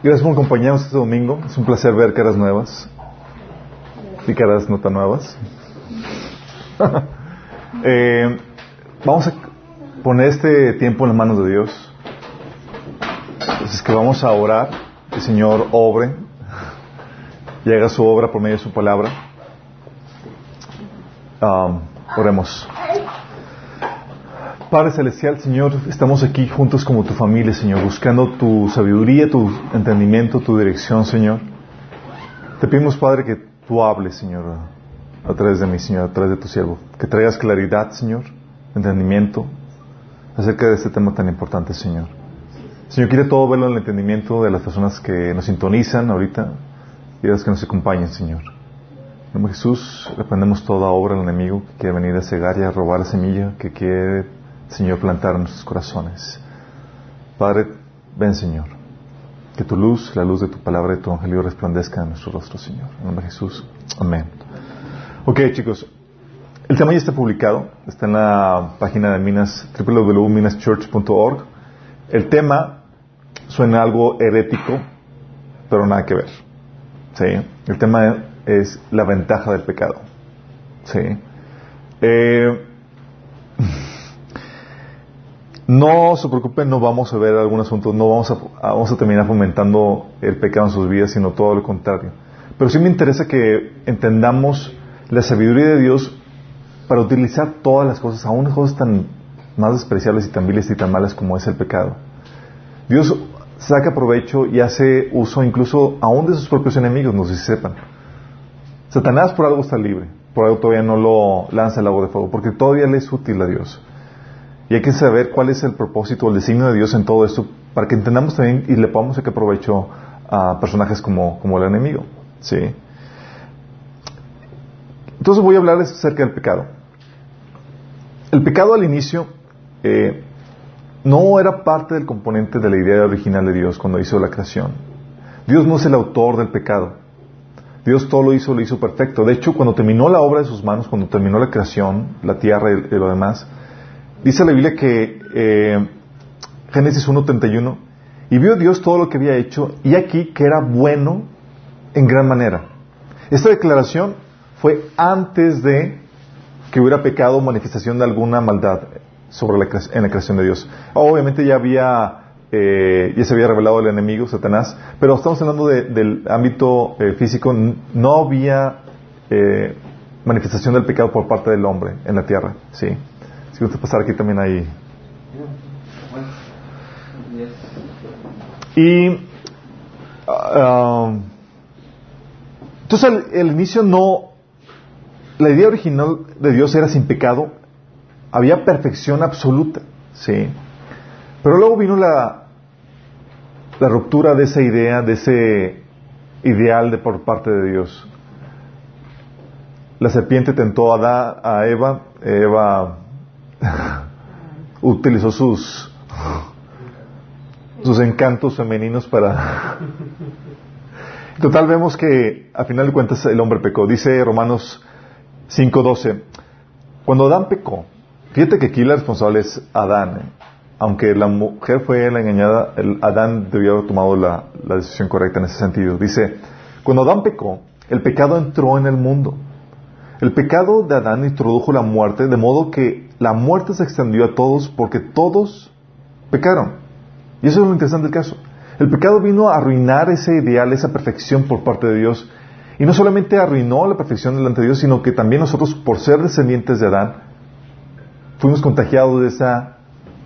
Gracias por acompañarnos este domingo. Es un placer ver caras nuevas y caras no tan nuevas. Eh, vamos a poner este tiempo en las manos de Dios. Entonces que vamos a orar, el Señor obre y haga su obra por medio de su palabra. Um, oremos. Padre Celestial, Señor, estamos aquí juntos como tu familia, Señor, buscando tu sabiduría, tu entendimiento, tu dirección, Señor. Te pedimos, Padre, que tú hables, Señor, a través de mí, Señor, a través de tu siervo. Que traigas claridad, Señor, entendimiento acerca de este tema tan importante, Señor. Señor, quiere todo verlo en el entendimiento de las personas que nos sintonizan ahorita y de las que nos acompañan, Señor. En Jesús, reprendemos toda obra del enemigo que quiere venir a cegar y a robar la semilla que quiere Señor, plantar en nuestros corazones. Padre, ven, Señor. Que tu luz, la luz de tu palabra y tu evangelio resplandezca en nuestro rostro, Señor. En nombre de Jesús. Amén. Ok, chicos. El tema ya está publicado. Está en la página de Minas, www.minaschurch.org. El tema suena algo herético, pero nada que ver. ¿Sí? El tema es la ventaja del pecado. ¿Sí? Eh, no se preocupen, no vamos a ver algún asunto, no vamos a, vamos a terminar fomentando el pecado en sus vidas, sino todo lo contrario. Pero sí me interesa que entendamos la sabiduría de Dios para utilizar todas las cosas, aún las cosas tan más despreciables y tan viles y tan malas como es el pecado. Dios saca provecho y hace uso incluso aún de sus propios enemigos, no sé si sepan. Satanás por algo está libre, por algo todavía no lo lanza el agua de fuego, porque todavía le es útil a Dios. Y hay que saber cuál es el propósito, el designio de Dios en todo esto, para que entendamos también y le podamos sacar provecho a personajes como, como el enemigo. ¿sí? Entonces voy a hablarles acerca del pecado. El pecado al inicio eh, no era parte del componente de la idea original de Dios cuando hizo la creación. Dios no es el autor del pecado. Dios todo lo hizo, lo hizo perfecto. De hecho, cuando terminó la obra de sus manos, cuando terminó la creación, la tierra y lo demás, Dice la Biblia que eh, Génesis 1.31, y vio Dios todo lo que había hecho, y aquí que era bueno en gran manera. Esta declaración fue antes de que hubiera pecado o manifestación de alguna maldad sobre la, en la creación de Dios. Obviamente ya había, eh, ya se había revelado el enemigo, Satanás, pero estamos hablando del ámbito eh, físico, no había manifestación del pecado por parte del hombre en la tierra, ¿sí? Si gusta pasar aquí también ahí. Y uh, entonces el, inicio no, la idea original de Dios era sin pecado, había perfección absoluta, sí. Pero luego vino la, la ruptura de esa idea, de ese ideal de por parte de Dios. La serpiente tentó a, a Eva, Eva utilizó sus sus encantos femeninos para total vemos que a final de cuentas el hombre pecó. Dice Romanos 5.12 cuando Adán pecó fíjate que aquí la responsable es Adán ¿eh? aunque la mujer fue la engañada Adán debió haber tomado la, la decisión correcta en ese sentido. Dice cuando Adán pecó el pecado entró en el mundo. El pecado de Adán introdujo la muerte, de modo que la muerte se extendió a todos porque todos pecaron. Y eso es lo interesante del caso. El pecado vino a arruinar ese ideal, esa perfección por parte de Dios. Y no solamente arruinó la perfección delante de Dios, sino que también nosotros, por ser descendientes de Adán, fuimos contagiados de esa,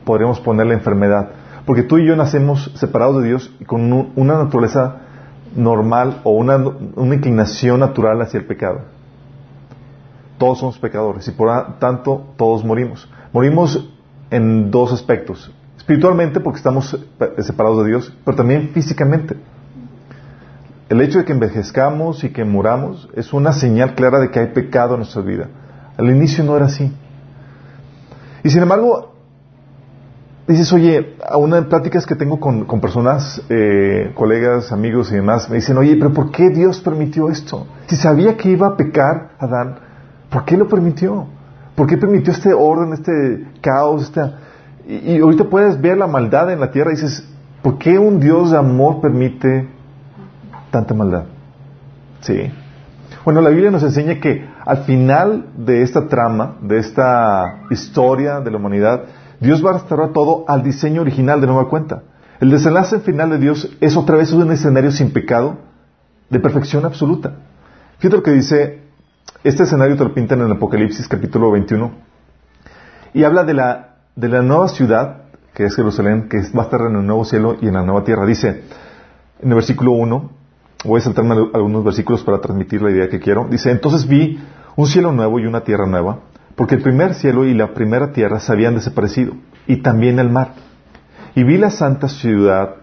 podríamos ponerle enfermedad. Porque tú y yo nacemos separados de Dios y con una naturaleza normal o una, una inclinación natural hacia el pecado. Todos somos pecadores y por tanto todos morimos. Morimos en dos aspectos. Espiritualmente porque estamos separados de Dios, pero también físicamente. El hecho de que envejezcamos y que muramos es una señal clara de que hay pecado en nuestra vida. Al inicio no era así. Y sin embargo, dices, oye, a una de pláticas que tengo con, personas, eh, colegas, amigos y demás, me dicen, oye, pero ¿por qué Dios permitió esto? Si sabía que iba a pecar Adán, ¿Por qué lo permitió? ¿Por qué permitió este orden, este caos? Esta... Y, ahorita puedes ver la maldad en la tierra y dices, ¿Por qué un Dios de amor permite tanta maldad? Sí. Bueno, la Biblia nos enseña que al final de esta trama, de esta historia de la humanidad, Dios va a restaurar todo al diseño original de nueva cuenta. El desenlace final de Dios es otra vez un escenario sin pecado, de perfección absoluta. Fíjate lo que dice, este escenario te lo pintan en Apocalipsis capítulo 21, y habla de la, de la nueva ciudad, que es Jerusalén, que va a estar en el nuevo cielo y en la nueva tierra. Dice, en el versículo 1, voy a saltarme algunos versículos para transmitir la idea que quiero. Dice, entonces vi un cielo nuevo y una tierra nueva, porque el primer cielo y la primera tierra se habían desaparecido, y también el mar. Y vi la santa ciudad,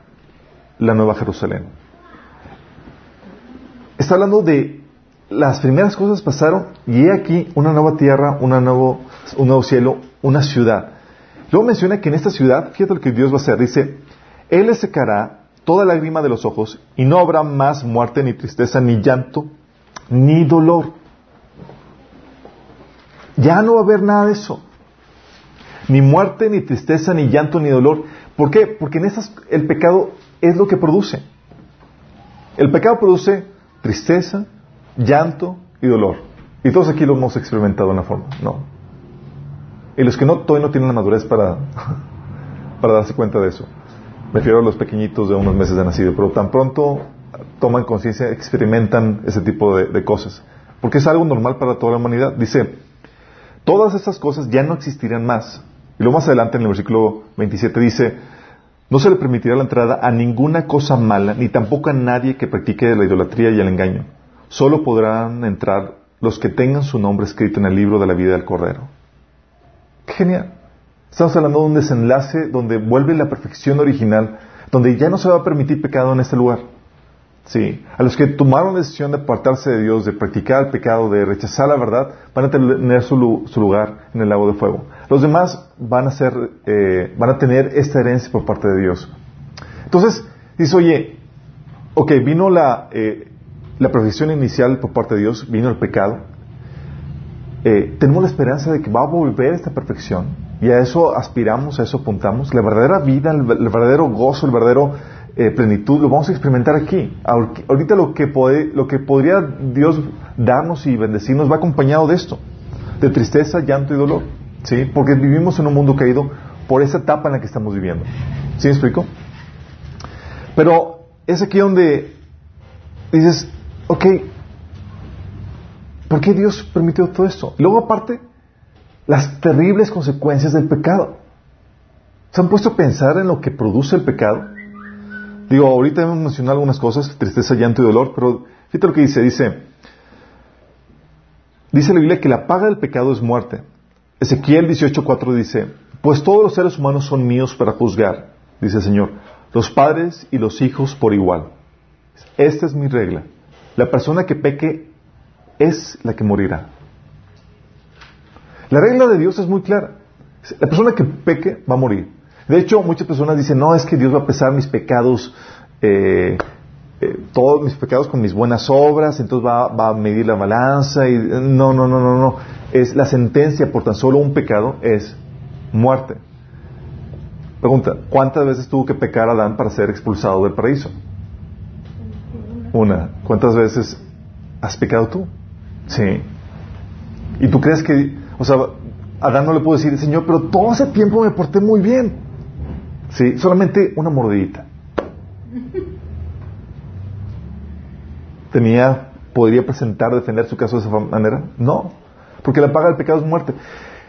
la nueva Jerusalén. Está hablando de las primeras cosas pasaron y he aquí una nueva tierra, un nuevo cielo, una ciudad. Luego menciona que en esta ciudad, fíjate lo que Dios va a hacer, dice, Él le secará toda lágrima de los ojos y no habrá más muerte, ni tristeza, ni llanto, ni dolor. Ya no va a haber nada de eso. Ni muerte, ni tristeza, ni llanto, ni dolor. ¿Por qué? Porque en esas el pecado es lo que produce. El pecado produce tristeza, llanto y dolor. Y todos aquí lo hemos experimentado de una forma, ¿no? Y los que no, todavía no tienen la madurez para, para darse cuenta de eso. Me refiero a los pequeñitos de unos meses de nacido, pero tan pronto toman conciencia, experimentan ese tipo de, de, cosas. Porque es algo normal para toda la humanidad. Dice, todas estas cosas ya no existirán más. Y luego más adelante en el versículo 27 dice, no se le permitirá la entrada a ninguna cosa mala, ni tampoco a nadie que practique la idolatría y el engaño. Solo podrán entrar los que tengan su nombre escrito en el libro de la vida del Cordero. ¡Qué genial! Estamos hablando de un desenlace donde vuelve la perfección original, donde ya no se va a permitir pecado en este lugar. Sí, a los que tomaron la decisión de apartarse de Dios, de practicar el pecado, de rechazar la verdad, van a tener su, lugar en el lago de fuego. Los demás van a ser, eh, van a tener esta herencia por parte de Dios. Entonces, dice, oye, ok, vino la, eh, la perfección inicial por parte de Dios, vino el pecado. Eh, tenemos la esperanza de que va a volver esta perfección y a eso aspiramos, a eso apuntamos. La verdadera vida, el, verdadero gozo, el verdadero eh, plenitud, lo vamos a experimentar aquí. Ahorita lo que, lo que podría Dios darnos y bendecirnos va acompañado de esto, de tristeza, llanto y dolor, ¿sí? Porque vivimos en un mundo caído por esa etapa en la que estamos viviendo. ¿Sí me explico? Pero es aquí donde dices, ok, ¿por qué Dios permitió todo esto? Luego aparte, las terribles consecuencias del pecado. ¿Se han puesto a pensar en lo que produce el pecado? Digo, ahorita hemos mencionado algunas cosas, tristeza, llanto y dolor, pero fíjate lo que dice, dice, dice la Biblia que la paga del pecado es muerte. Ezequiel 18.4 dice, pues todos los seres humanos son míos para juzgar, dice el Señor, los padres y los hijos por igual. Esta es mi regla. La persona que peque es la que morirá. La regla de Dios es muy clara. La persona que peque va a morir. De hecho, muchas personas dicen, no, es que Dios va a pesar mis pecados, eh, eh, todos mis pecados con mis buenas obras, entonces va, a medir la balanza. Y, no, no, no, no, no. Es la sentencia por tan solo un pecado es muerte. Pregunta, ¿cuántas veces tuvo que pecar Adán para ser expulsado del paraíso? Una. ¿Cuántas veces has pecado tú? Sí. ¿Y tú crees que, o sea, Adán no le pudo decir, Señor, pero todo ese tiempo me porté muy bien? Sí, solamente una mordidita. Tenía, podría presentar, defender su caso de esa manera. No, porque la paga del pecado es muerte.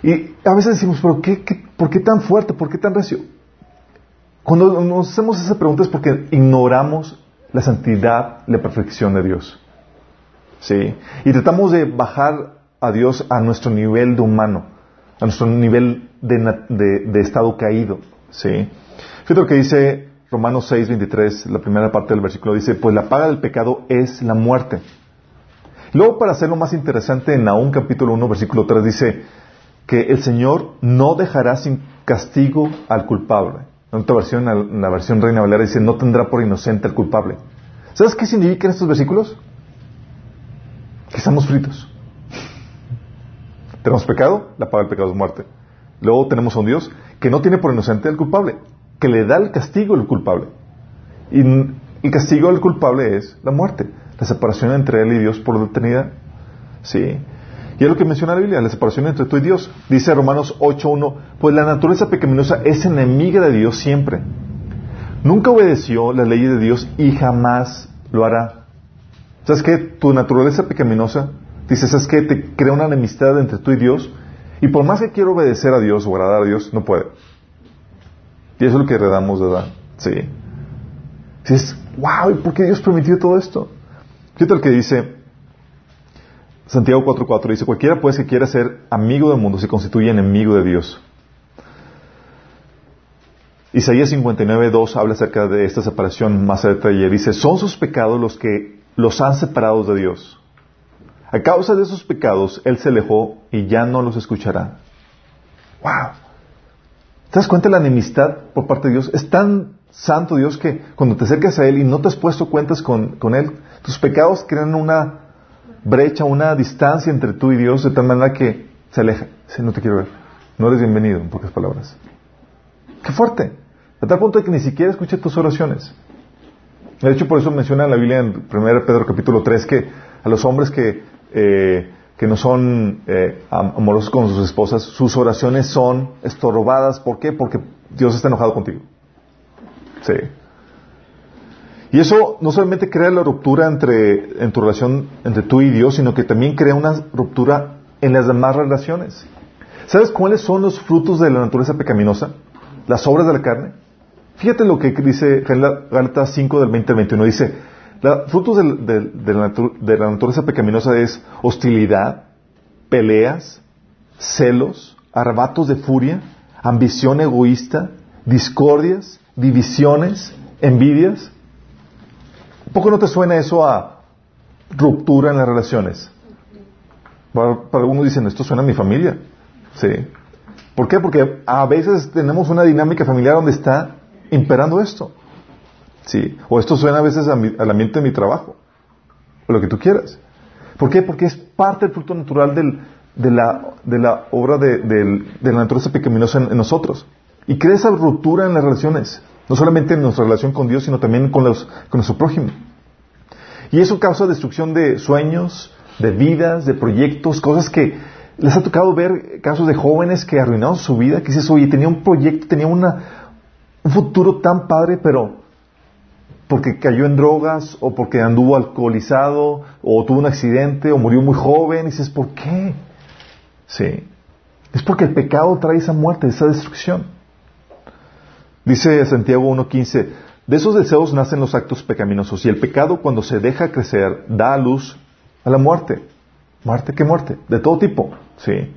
Y a veces decimos, pero qué, ¿por qué tan fuerte? ¿Por qué tan recio? Cuando nos hacemos esa pregunta es porque ignoramos la santidad, la perfección de Dios. ¿Sí? Y tratamos de bajar a Dios a nuestro nivel de humano, a nuestro nivel de, estado caído. ¿Sí? Fíjate lo que dice Romanos 6, 23, la primera parte del versículo dice, pues la paga del pecado es la muerte. Luego, para hacerlo más interesante, en Nahum capítulo 1, versículo 3 dice que el Señor no dejará sin castigo al culpable. En otra versión, en la versión Reina Valera dice, no tendrá por inocente al culpable. ¿Sabes qué significan estos versículos? Que estamos fritos. Tenemos pecado, la paga del pecado es muerte. Luego tenemos a un Dios que no tiene por inocente al culpable que le da el castigo el culpable. Y el castigo del culpable es la muerte, la separación entre él y Dios por la eternidad. Sí. Y es lo que menciona la Biblia, la separación entre tú y Dios. Dice Romanos 8.1, pues la naturaleza pecaminosa es enemiga de Dios siempre. Nunca obedeció las leyes de Dios y jamás lo hará. ¿Sabes qué? Tu naturaleza pecaminosa, dices, ¿sabes qué? Te crea una enemistad entre tú y Dios. Y por más que quiero obedecer a Dios o agradar a Dios, no puede. Y eso es lo que heredamos de. Sí. Dices, wow, ¿y por qué Dios permitió todo esto? Fíjate lo que dice Santiago 4.4. Dice, cualquiera pues que quiera ser amigo del mundo se constituye enemigo de Dios. Isaías 59.2 habla acerca de esta separación más a detalle. Dice, son sus pecados los que los han separado de Dios. A causa de esos pecados, Él se alejó y ya no los escuchará. ¡Wow! ¿Te das cuenta de la enemistad por parte de Dios? Es tan santo Dios que cuando te acercas a Él y no te has puesto cuentas con, Él, tus pecados crean una brecha, una distancia entre tú y Dios de tal manera que se aleja. Si no te quiero ver, no eres bienvenido, en pocas palabras. ¡Qué fuerte! A tal punto de que ni siquiera escuche tus oraciones. De hecho, por eso menciona en la Biblia en 1 Pedro capítulo 3 que a los hombres que eh, que no son eh, amorosos con sus esposas, sus oraciones son estorbadas. ¿Por qué? Porque Dios está enojado contigo. Sí. Y eso no solamente crea la ruptura entre, en tu relación entre tú y Dios, sino que también crea una ruptura en las demás relaciones. ¿Sabes cuáles son los frutos de la naturaleza pecaminosa? Las obras de la carne. Fíjate lo que dice Gálatas 5 del 20 al 21. Dice, la, frutos de, la naturaleza pecaminosa es hostilidad, peleas, celos, arrebatos de furia, ambición egoísta, discordias, divisiones, envidias. ¿Un poco no te suena eso a ruptura en las relaciones? Para, algunos dicen, esto suena a mi familia. Sí. ¿Por qué? Porque a veces tenemos una dinámica familiar donde está imperando esto. Sí. O esto suena a veces al ambiente de mi trabajo. O lo que tú quieras. ¿Por qué? Porque es parte del fruto natural de, la, obra de, la naturaleza pecaminosa en, nosotros. Y crea esa ruptura en las relaciones. No solamente en nuestra relación con Dios, sino también con, los, con nuestro prójimo. Y eso causa destrucción de sueños, de vidas, de proyectos, cosas que les ha tocado ver casos de jóvenes que arruinaron su vida, que dices, oye, tenía un proyecto, tenía una, un futuro tan padre, pero porque cayó en drogas o porque anduvo alcoholizado o tuvo un accidente o murió muy joven. Y dices, ¿por qué? Sí. Es porque el pecado trae esa muerte, esa destrucción. Dice Santiago 1.15, de esos deseos nacen los actos pecaminosos y el pecado cuando se deja crecer da a luz a la muerte. ¿Muerte? ¿Qué muerte? De todo tipo. Sí.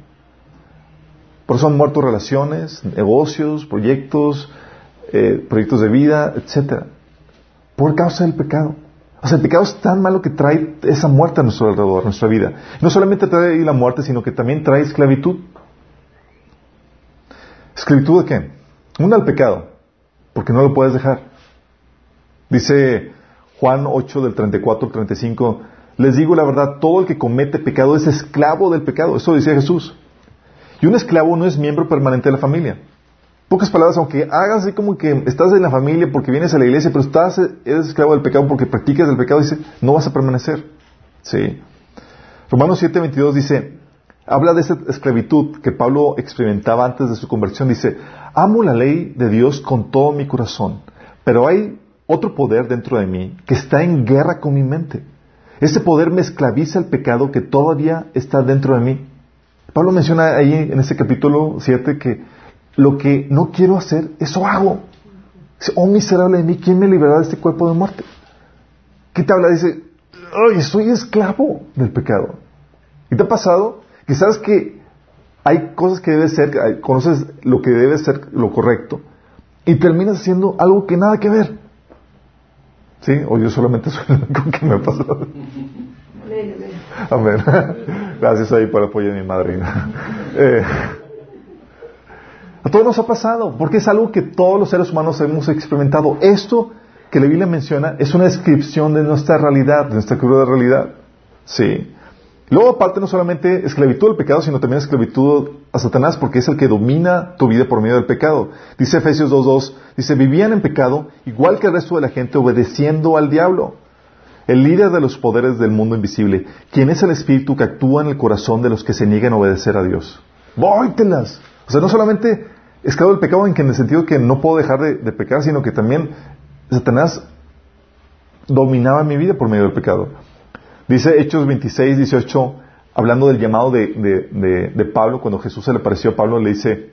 Por eso han muerto relaciones, negocios, proyectos, eh, proyectos de vida, etcétera por causa del pecado. O sea, el pecado es tan malo que trae esa muerte a nuestro alrededor, a nuestra vida. No solamente trae la muerte, sino que también trae esclavitud. ¿Esclavitud de qué? Una al pecado, porque no lo puedes dejar. Dice Juan 8 del 34 al 35, les digo la verdad, todo el que comete pecado es esclavo del pecado. Eso decía Jesús. Y un esclavo no es miembro permanente de la familia pocas palabras, aunque hagas como que estás en la familia porque vienes a la iglesia, pero estás, eres esclavo del pecado porque practicas el pecado, dice, no vas a permanecer. Sí. Romanos 7:22 dice, habla de esa esclavitud que Pablo experimentaba antes de su conversión. Dice, amo la ley de Dios con todo mi corazón, pero hay otro poder dentro de mí que está en guerra con mi mente. Ese poder me esclaviza el pecado que todavía está dentro de mí. Pablo menciona ahí en ese capítulo 7 que lo que no quiero hacer, eso hago. oh miserable de mí, ¿quién me librará de este cuerpo de muerte? ¿Qué te habla? Dice, ay, soy esclavo del pecado. ¿Y te ha pasado que sabes que hay cosas que debes ser, conoces lo que debe ser lo correcto, y terminas haciendo algo que nada que ver? ¿Sí? O yo solamente soy el único que me ha pasado. Amén. Gracias ahí por apoyar a mi madrina. Eh, a todos nos ha pasado, porque es algo que todos los seres humanos hemos experimentado. Esto que la Biblia menciona es una descripción de nuestra realidad, de nuestra cruda realidad. Sí. Luego, aparte, no solamente esclavitud al pecado, sino también esclavitud a Satanás, porque es el que domina tu vida por medio del pecado. Dice Efesios 2.2, dice, vivían en pecado, igual que el resto de la gente, obedeciendo al diablo, el líder de los poderes del mundo invisible, quien es el espíritu que actúa en el corazón de los que se niegan a obedecer a Dios. ¡Vóytelas! O sea, no solamente esclavo del pecado en, que en el sentido que no puedo dejar de, pecar, sino que también Satanás dominaba mi vida por medio del pecado. Dice Hechos 26, 18, hablando del llamado de, Pablo, cuando Jesús se le apareció a Pablo, le dice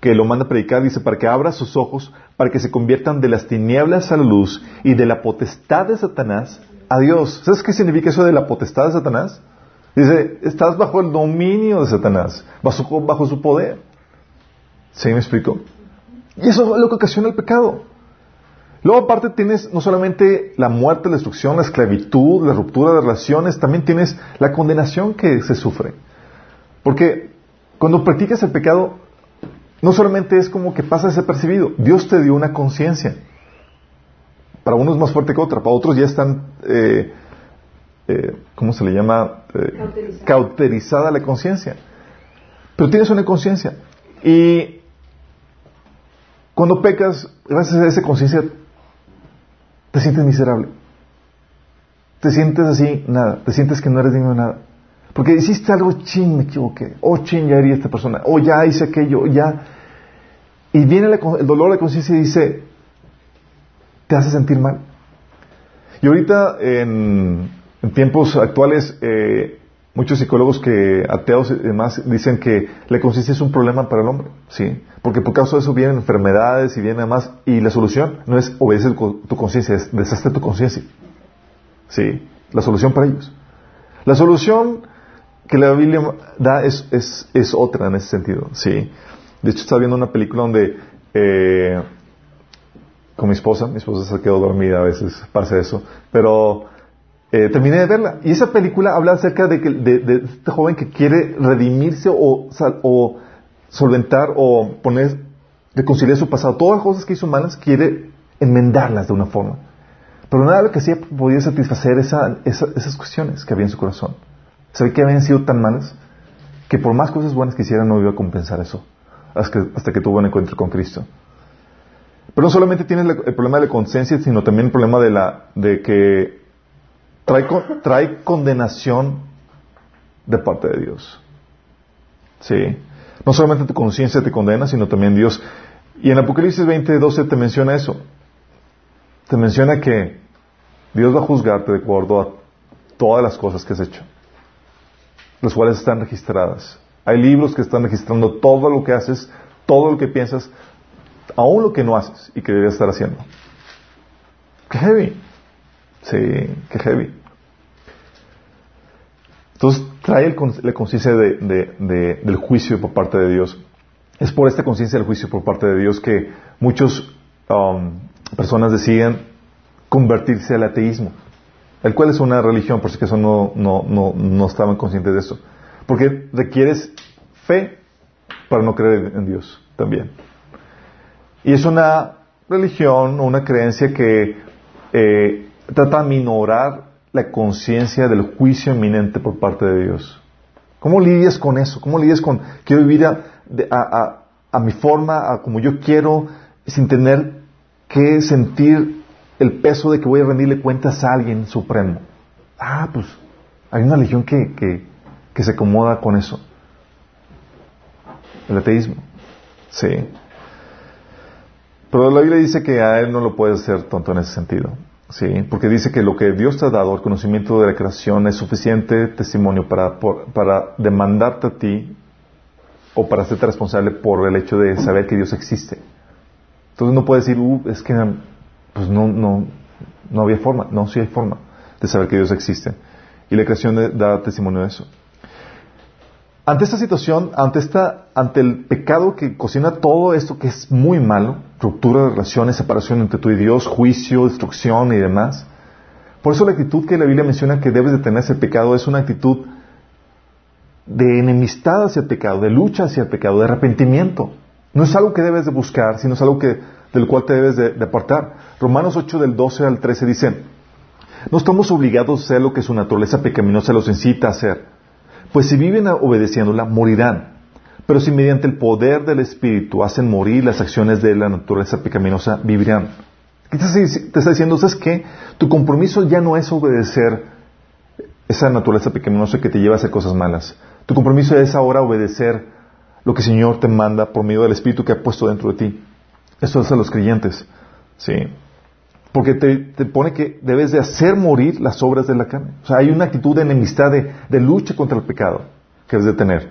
que lo manda a predicar, dice, para que abra sus ojos, para que se conviertan de las tinieblas a la luz y de la potestad de Satanás a Dios. ¿Sabes qué significa eso de la potestad de Satanás? Dice, estás bajo el dominio de Satanás, bajo, bajo su poder. ¿Sí me explico? Y eso es lo que ocasiona el pecado. Luego aparte tienes no solamente la muerte, la destrucción, la esclavitud, la ruptura de relaciones, también tienes la condenación que se sufre. Porque cuando practicas el pecado, no solamente es como que pasa desapercibido, Dios te dio una conciencia. Para unos es más fuerte que otra, para otros ya están, eh, eh, ¿cómo se le llama? Eh, cauterizada la conciencia. Pero tienes una conciencia. Y cuando pecas, gracias a esa conciencia, te sientes miserable. Te sientes así, nada. Te sientes que no eres digno de nada. Porque hiciste algo, ching, me equivoqué. O oh, ching, ya herí esta persona. O oh, ya hice aquello, ya. Y viene el dolor de conciencia y dice, te hace sentir mal. Y ahorita, en, tiempos actuales, eh, muchos psicólogos que ateos y demás dicen que la conciencia es un problema para el hombre, ¿sí? Porque por causa de eso vienen enfermedades y vienen además, y la solución no es obedecer tu conciencia, es deshacer tu conciencia. ¿Sí? La solución para ellos. La solución que la Biblia da es, es, es otra en ese sentido, ¿sí? De hecho, estaba viendo una película donde, eh, con mi esposa, mi esposa se quedó dormida a veces, pasa eso, pero eh, terminé de verla. Y esa película habla acerca de, que, de, este joven que quiere redimirse o, solventar o poner, reconciliar su pasado. Todas las cosas que hizo malas quiere enmendarlas de una forma. Pero nada de lo que hacía podía satisfacer esa, esas cuestiones que había en su corazón. Sabía que habían sido tan malas que por más cosas buenas que hiciera no iba a compensar eso hasta que, hasta que tuvo un encuentro con Cristo. Pero no solamente tiene el, problema de la conciencia, sino también el problema de, la, de que trae, trae condenación de parte de Dios. Sí. No solamente tu conciencia te condena, sino también Dios. Y en Apocalipsis 20, 12 te menciona eso. Te menciona que Dios va a juzgarte de acuerdo a todas las cosas que has hecho, las cuales están registradas. Hay libros que están registrando todo lo que haces, todo lo que piensas, aún lo que no haces y que deberías estar haciendo. ¡Qué heavy! Sí, qué heavy. Entonces trae la conciencia del juicio por parte de Dios. Es por esta conciencia del juicio por parte de Dios que muchas um, personas deciden convertirse al ateísmo, el cual es una religión, por si acaso no, no, no, no estaban conscientes de eso. Porque requieres fe para no creer en Dios también. Y es una religión o una creencia que eh, trata de minorar la conciencia del juicio inminente por parte de Dios. ¿Cómo lidias con eso? ¿Cómo lidias con quiero vivir a, mi forma, a como yo quiero, sin tener que sentir el peso de que voy a rendirle cuentas a alguien supremo? Ah, pues hay una religión que, que, se acomoda con eso. El ateísmo. Sí. Pero la Biblia dice que a él no lo puedes hacer tonto en ese sentido. Sí, porque dice que lo que Dios te ha dado, el conocimiento de la creación, es suficiente testimonio para, para demandarte a ti o para hacerte responsable por el hecho de saber que Dios existe. Entonces no puedes decir, uh, es que pues no, no, no había forma. No, sí hay forma de saber que Dios existe. Y la creación da testimonio de eso. Ante esta situación, ante, esta, ante el pecado que cocina todo esto que es muy malo, ruptura de relaciones, separación entre tú y Dios, juicio, destrucción y demás, por eso la actitud que la Biblia menciona que debes de tener ese pecado es una actitud de enemistad hacia el pecado, de lucha hacia el pecado, de arrepentimiento. No es algo que debes de buscar, sino es algo que, del cual te debes de, de apartar. Romanos 8 del 12 al 13 dice, No estamos obligados a hacer lo que su naturaleza pecaminosa los incita a hacer. Pues si viven obedeciéndola, morirán. Pero si mediante el poder del Espíritu hacen morir las acciones de la naturaleza pecaminosa, vivirán. ¿Qué te está diciendo? ¿Sabes qué? Tu compromiso ya no es obedecer esa naturaleza pecaminosa que te lleva a hacer cosas malas. Tu compromiso es ahora obedecer lo que el Señor te manda por medio del Espíritu que ha puesto dentro de ti. Eso es a los creyentes. ¿Sí? Porque te, pone que debes de hacer morir las obras de la carne. O sea, hay una actitud de enemistad, de, lucha contra el pecado que debes de tener.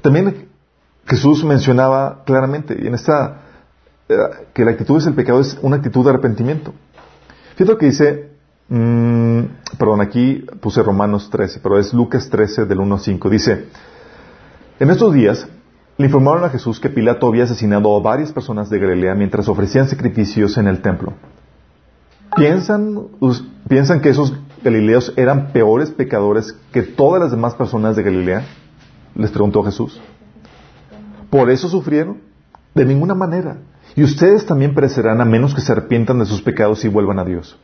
También Jesús mencionaba claramente, en esta, eh, que la actitud es el pecado es una actitud de arrepentimiento. Fíjate lo que dice, mmm, perdón, aquí puse Romanos 13, pero es Lucas 13 del 1 al 5. Dice, en estos días le informaron a Jesús que Pilato había asesinado a varias personas de Galilea mientras ofrecían sacrificios en el templo. ¿Piensan, ¿Piensan que esos galileos eran peores pecadores que todas las demás personas de Galilea? Les preguntó Jesús. ¿Por eso sufrieron? De ninguna manera. Y ustedes también perecerán a menos que se arrepientan de sus pecados y vuelvan a Dios.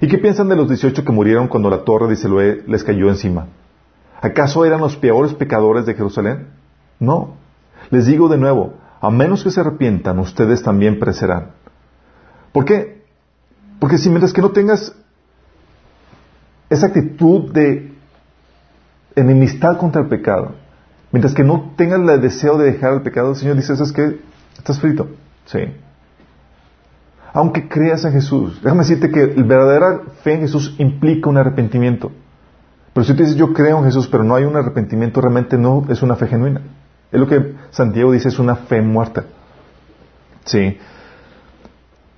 ¿Y qué piensan de los 18 que murieron cuando la torre de Siloé les cayó encima? ¿Acaso eran los peores pecadores de Jerusalén? No. Les digo de nuevo, a menos que se arrepientan, ustedes también perecerán. ¿Por qué? Porque si mientras que no tengas esa actitud de enemistad contra el pecado, mientras que no tengas el deseo de dejar el pecado, el Señor dice, ¿sabes qué? Estás frito. Sí. Aunque creas en Jesús, déjame decirte que la verdadera fe en Jesús implica un arrepentimiento. Pero si tú dices, yo creo en Jesús, pero no hay un arrepentimiento, realmente no es una fe genuina. Es lo que Santiago dice, es una fe muerta. Sí.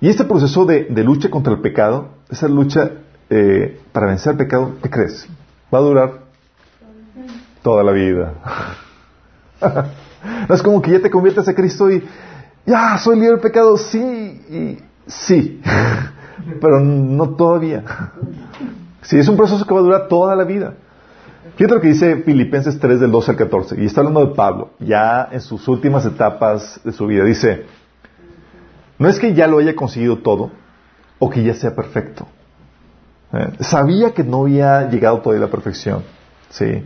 Y este proceso de, lucha contra el pecado, esa lucha eh, para vencer el pecado, ¿qué crees? Va a durar toda la vida. no es como que ya te conviertes a Cristo y ya soy libre del pecado, sí, y sí, pero no todavía. Sí, es un proceso que va a durar toda la vida. Fíjate lo que dice Filipenses 3 del 12 al 14, y está hablando de Pablo, ya en sus últimas etapas de su vida. Dice, no es que ya lo haya conseguido todo o que ya sea perfecto. ¿Eh? Sabía que no había llegado todavía a la perfección. ¿sí?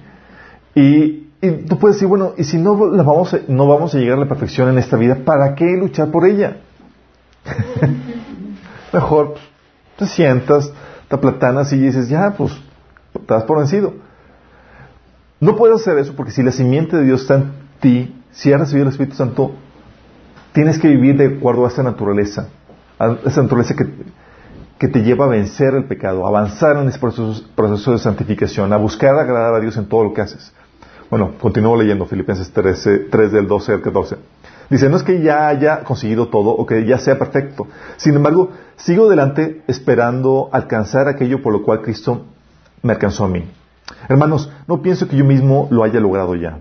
Y, tú puedes decir, bueno, y si no, vamos a, no vamos a llegar a la perfección en esta vida, ¿para qué luchar por ella? Mejor te sientas, te platanas y dices, ya, pues, te das por vencido. No puedes hacer eso porque si la simiente de Dios está en ti, si has recibido el Espíritu Santo, Tienes que vivir de acuerdo a esa naturaleza, a esa naturaleza que, te lleva a vencer el pecado, a avanzar en ese proceso, de santificación, a buscar agradar a Dios en todo lo que haces. Bueno, continúo leyendo Filipenses 3, 3 del 12 al 14. Dice, no es que ya haya conseguido todo o que ya sea perfecto. Sin embargo, sigo adelante esperando alcanzar aquello por lo cual Cristo me alcanzó a mí. Hermanos, no pienso que yo mismo lo haya logrado ya.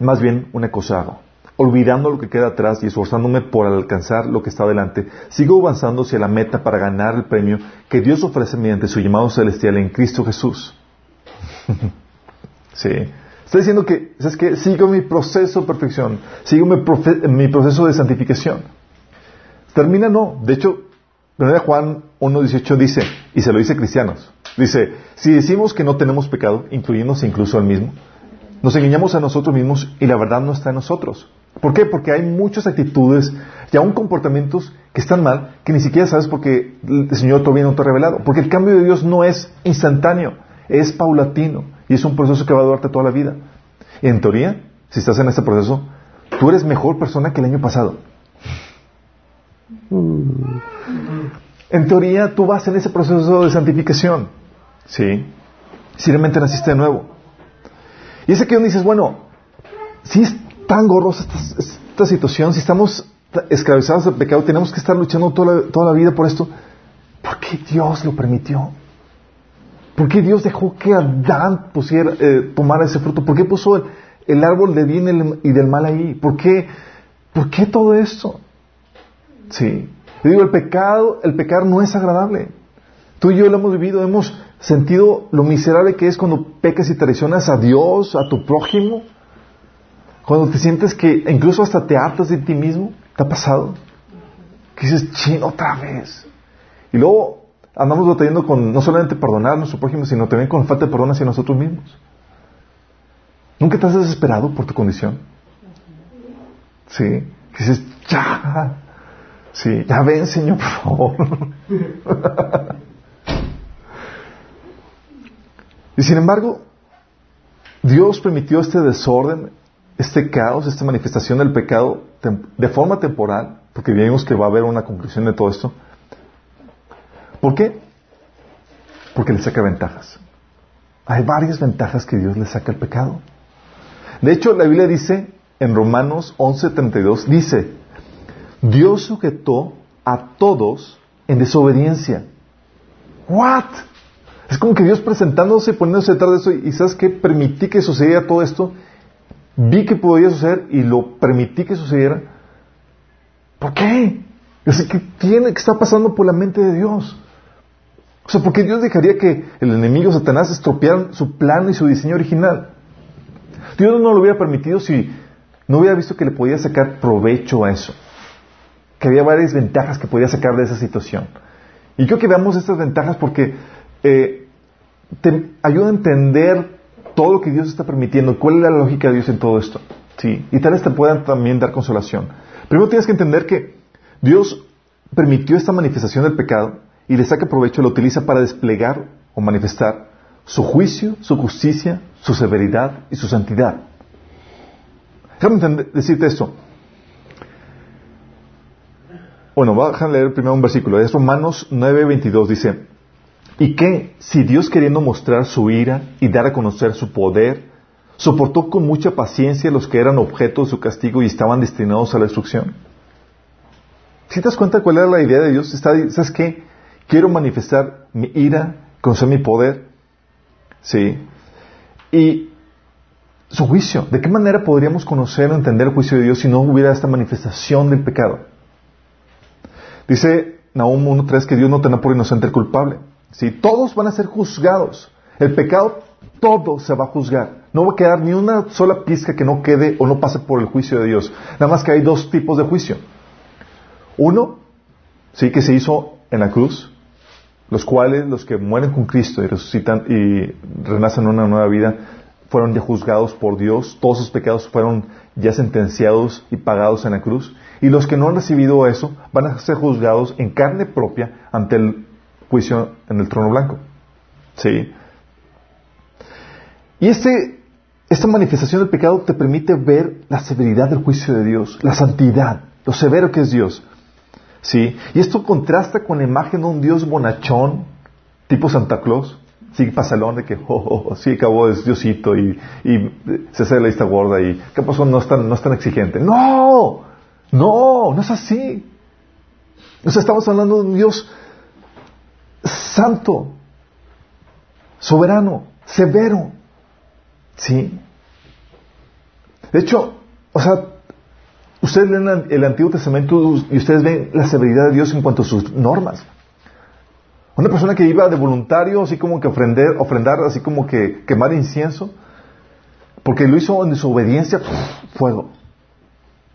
Más bien, una cosa hago olvidando lo que queda atrás y esforzándome por alcanzar lo que está delante, sigo avanzando hacia la meta para ganar el premio que Dios ofrece mediante su llamado celestial en Cristo Jesús. sí. Está diciendo que, ¿sabes qué? Sigo mi proceso de perfección, sigo mi, proceso de santificación. Termina no. De hecho, 1 Juan 1.18 dice, y se lo dice a cristianos, dice, si decimos que no tenemos pecado, incluyéndose incluso al mismo, nos engañamos a nosotros mismos y la verdad no está en nosotros. ¿Por qué? Porque hay muchas actitudes y aún comportamientos que están mal que ni siquiera sabes porque el Señor todavía no te ha revelado. Porque el cambio de Dios no es instantáneo, es paulatino y es un proceso que va a durarte toda la vida. Y en teoría, si estás en este proceso, tú eres mejor persona que el año pasado. En teoría, tú vas en ese proceso de santificación. ¿Sí? Si realmente naciste de nuevo. Y es aquí donde dices, bueno, si es tan gorrosa esta, situación, si estamos esclavizados al pecado, tenemos que estar luchando toda la, vida por esto, ¿por qué Dios lo permitió? ¿Por qué Dios dejó que Adán pusiera, eh, tomara ese fruto? ¿Por qué puso el, árbol de bien y del mal ahí? ¿Por qué, ¿Por qué todo esto? Sí. Yo digo, el pecado, el pecar no es agradable. Tú y yo lo hemos vivido, hemos sentido lo miserable que es cuando pecas y traicionas a Dios, a tu prójimo. Cuando te sientes que incluso hasta te hartas de ti mismo, ¿te ha pasado? Que dices, ching, otra vez. Y luego andamos batallando con no solamente perdonar a nuestro prójimo, sino también con falta de perdón hacia nosotros mismos. ¿Nunca te has desesperado por tu condición? Sí. Que dices, ya. Sí, ya ven, Señor, por favor. y sin embargo, Dios permitió este desorden, este caos, esta manifestación del pecado de forma temporal, porque vimos que va a haber una conclusión de todo esto. ¿Por qué? Porque le saca ventajas. Hay varias ventajas que Dios le saca al pecado. De hecho, la Biblia dice en Romanos 11:32, dice, Dios sujetó a todos en desobediencia. ¿What? Es como que Dios presentándose, poniéndose detrás de eso, y ¿sabes qué? Permití que sucediera todo esto, vi que podía suceder y lo permití que sucediera. ¿Por qué? ¿qué tiene, que está pasando por la mente de Dios? O sea, ¿por qué Dios dejaría que el enemigo Satanás estropeara su plan y su diseño original? Dios no lo hubiera permitido si no hubiera visto que le podía sacar provecho a eso. Que había varias ventajas que podía sacar de esa situación. Y creo que veamos estas ventajas porque eh, te ayuda a entender todo lo que Dios está permitiendo, cuál es la lógica de Dios en todo esto. ¿sí? Y tal vez te puedan también dar consolación. Primero tienes que entender que Dios permitió esta manifestación del pecado y le saca provecho, lo utiliza para desplegar o manifestar su juicio, su justicia, su severidad y su santidad. Déjame decirte esto. Bueno, voy a leer primero un versículo. Es Romanos 9:22. Dice, ¿y qué si Dios queriendo mostrar su ira y dar a conocer su poder, soportó con mucha paciencia los que eran objeto de su castigo y estaban destinados a la destrucción? Si te das cuenta cuál era la idea de Dios, ¿sabes qué? Quiero manifestar mi ira, conocer mi poder. ¿Sí? Y su juicio. ¿De qué manera podríamos conocer o entender el juicio de Dios si no hubiera esta manifestación del pecado? Dice Nahum 1.3 que Dios no tendrá por inocente el culpable. ¿Sí? Todos van a ser juzgados. El pecado, todo se va a juzgar. No va a quedar ni una sola pizca que no quede o no pase por el juicio de Dios. Nada más que hay dos tipos de juicio. Uno, sí, que se hizo en la cruz, los cuales los que mueren con Cristo y resucitan y renacen una nueva vida, fueron ya juzgados por Dios, todos sus pecados fueron ya sentenciados y pagados en la cruz, y los que no han recibido eso van a ser juzgados en carne propia ante el juicio en el trono blanco. ¿Sí? Y este, esta manifestación del pecado te permite ver la severidad del juicio de Dios, la santidad, lo severo que es Dios. ¿Sí? Y esto contrasta con la imagen de un Dios bonachón, tipo Santa Claus, sí, pasalón de que, oh, oh, oh sí, acabó es Diosito y, se hace la lista gorda y, ¿qué pasó? No es tan, no es tan exigente. No, no, no es así. Sea, estamos hablando de un Dios santo, soberano, severo. ¿Sí? De hecho, o sea, Ustedes leen el Antiguo Testamento y ustedes ven la severidad de Dios en cuanto a sus normas. Una persona que iba de voluntario, así como que ofrender, ofrendar, así como que quemar incienso, porque lo hizo en desobediencia, fuego,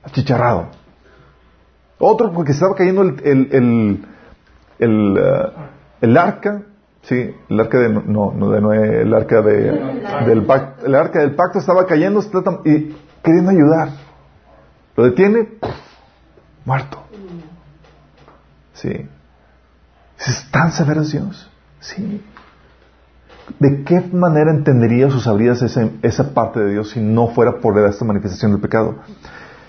achicharrado. Otro porque estaba cayendo el, uh, el, arca, sí, el arca de, no, no de Noé, el arca de, del pacto, el arca del pacto estaba cayendo y queriendo ayudar. Lo detiene, muerto. Sí. ¿Es tan severo Dios? Sí. ¿De qué manera entenderías o sabrías esa, esa parte de Dios si no fuera por esta manifestación del pecado?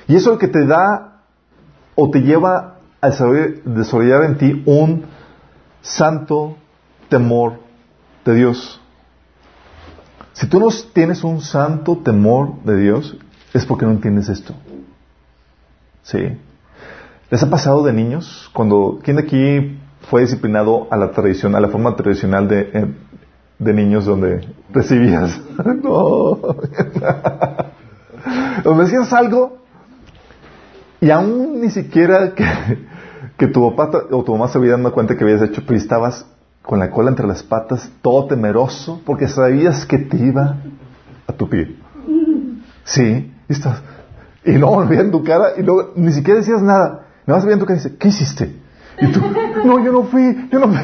Y eso es lo que te da o te lleva a desarrollar en ti un santo temor de Dios. Si tú no tienes un santo temor de Dios, es porque no entiendes esto. ¿Sí? ¿Les ha pasado de niños? Cuando, ¿quién de aquí fue disciplinado a la tradición, a la forma tradicional de, eh, de niños donde recibías? no. donde decías algo y aún ni siquiera que, que tu papá o tu mamá se había dado cuenta que habías hecho, pero estabas con la cola entre las patas, todo temeroso, porque sabías que te iba a tu pie. Sí, y y luego veían tu cara y luego ni siquiera decías nada. Nada más veían tu cara y dice, ¿qué hiciste? Y tú, no, yo no fui, yo no fui.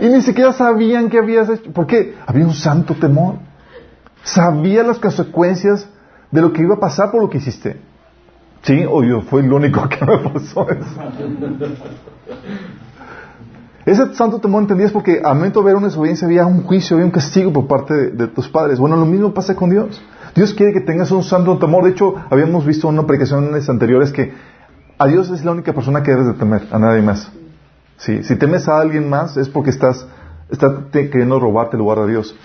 Y ni siquiera sabían que habías hecho. Porque había un santo temor. Sabía las consecuencias de lo que iba a pasar por lo que hiciste. Sí, o yo fui el único que me pasó eso. Ese santo temor entendías porque al momento de ver una desobediencia había un juicio, había un castigo por parte de, tus padres. Bueno, lo mismo pasa con Dios. Dios quiere que tengas un santo temor. De hecho, habíamos visto en una predicaciones anteriores que a Dios es la única persona que debes de temer, a nadie más. Sí, si temes a alguien más es porque estás, estás queriendo robarte el lugar de Dios.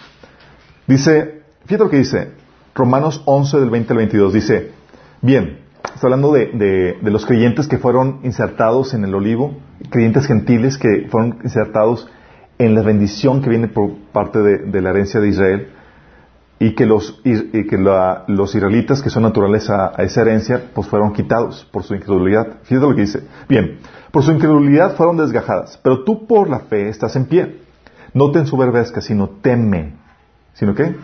Dice, fíjate lo que dice, Romanos 11 del 20 al 22, dice, bien, está hablando de, de, los creyentes que fueron insertados en el olivo, creyentes gentiles que fueron insertados en la bendición que viene por parte de, la herencia de Israel y que los, que los israelitas que son naturales a, esa herencia pues fueron quitados por su incredulidad. Fíjate lo que dice. Bien, por su incredulidad fueron desgajadas, pero tú por la fe estás en pie. No te ensoberbezcas, sino teme. ¿Sino qué?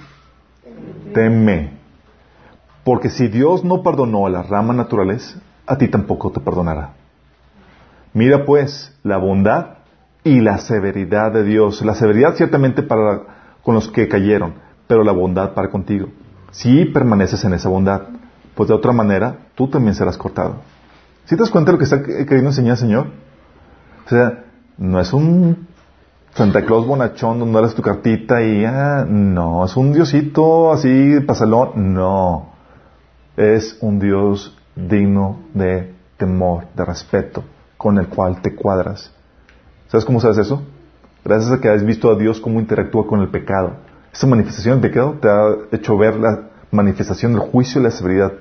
Teme. Porque si Dios no perdonó a las ramas naturales, a ti tampoco te perdonará. Mira pues la bondad y la severidad de Dios. La severidad ciertamente para con los que cayeron, pero la bondad para contigo. Si permaneces en esa bondad, pues de otra manera tú también serás cortado. ¿Si te das cuenta de lo que está queriendo enseñar el Señor? O sea, no es un Santa Claus bonachón donde das tu cartita y ah, no, es un diosito así pasalón, no. Es un Dios digno de temor, de respeto, con el cual te cuadras. ¿Sabes cómo sabes eso? Gracias a que has visto a Dios cómo interactúa con el pecado. Esa manifestación del pecado te ha hecho ver la manifestación del juicio y la severidad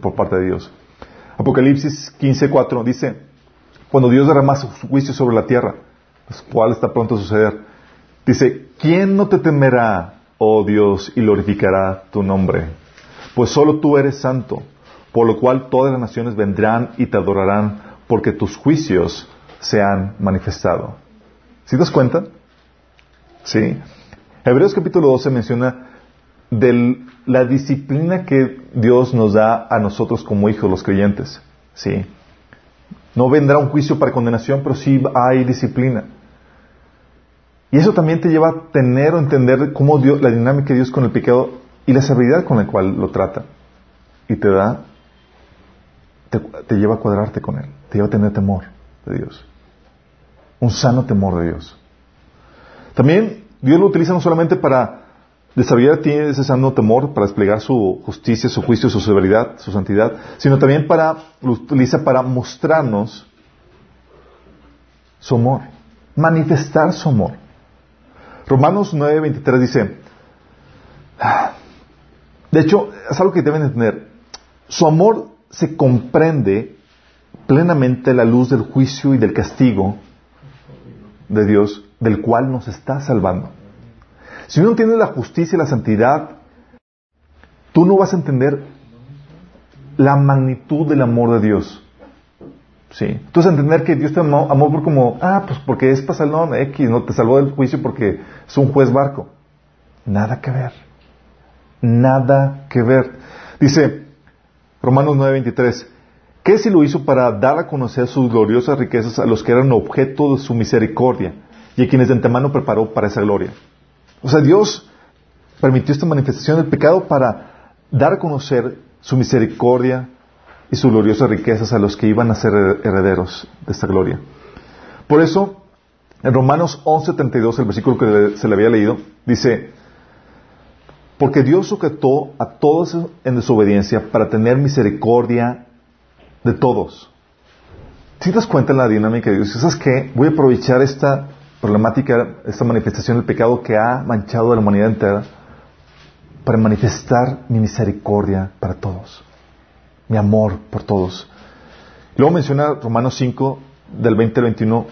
por parte de Dios. Apocalipsis 15:4 dice, cuando Dios derrama su juicio sobre la tierra, cual está pronto a suceder. Dice, ¿quién no te temerá, oh Dios, y glorificará tu nombre? Pues solo tú eres santo, por lo cual todas las naciones vendrán y te adorarán, porque tus juicios se han manifestado. ¿Sí das cuenta? Sí. Hebreos capítulo 12 menciona de la disciplina que Dios nos da a nosotros como hijos, los creyentes. Sí. No vendrá un juicio para condenación, pero sí hay disciplina. Y eso también te lleva a tener o entender cómo Dios, la dinámica de Dios con el pecado y la severidad con la cual lo trata. Y te da, te, lleva a cuadrarte con Él, te lleva a tener temor de Dios. Un sano temor de Dios. También Dios lo utiliza no solamente para desarrollar ese sano temor, para desplegar su justicia, su juicio, su severidad, su santidad, sino también para, lo utiliza para mostrarnos su amor, manifestar su amor. Romanos 9:23 dice, de hecho, es algo que deben entender, su amor se comprende plenamente la luz del juicio y del castigo de Dios, del cual nos está salvando. Si uno entiende la justicia y la santidad, tú no vas a entender la magnitud del amor de Dios. Sí. Entonces entender que Dios te amó, por como, ah, pues porque es pasalón X, no te salvó del juicio porque es un juez barco. Nada que ver. Nada que ver. Dice Romanos 9:23, ¿qué si lo hizo para dar a conocer sus gloriosas riquezas a los que eran objeto de su misericordia y a quienes de antemano preparó para esa gloria? O sea, Dios permitió esta manifestación del pecado para dar a conocer su misericordia, y sus gloriosas riquezas a los que iban a ser herederos de esta gloria. Por eso, en Romanos 11:32, el versículo que se le había leído, dice, porque Dios sujetó a todos en desobediencia para tener misericordia de todos. Si te das cuenta en la dinámica de Dios, ¿sabes qué? Voy a aprovechar esta problemática, esta manifestación del pecado que ha manchado a la humanidad entera para manifestar mi misericordia para todos mi amor por todos. Luego menciona Romanos 5, del 20 al 21,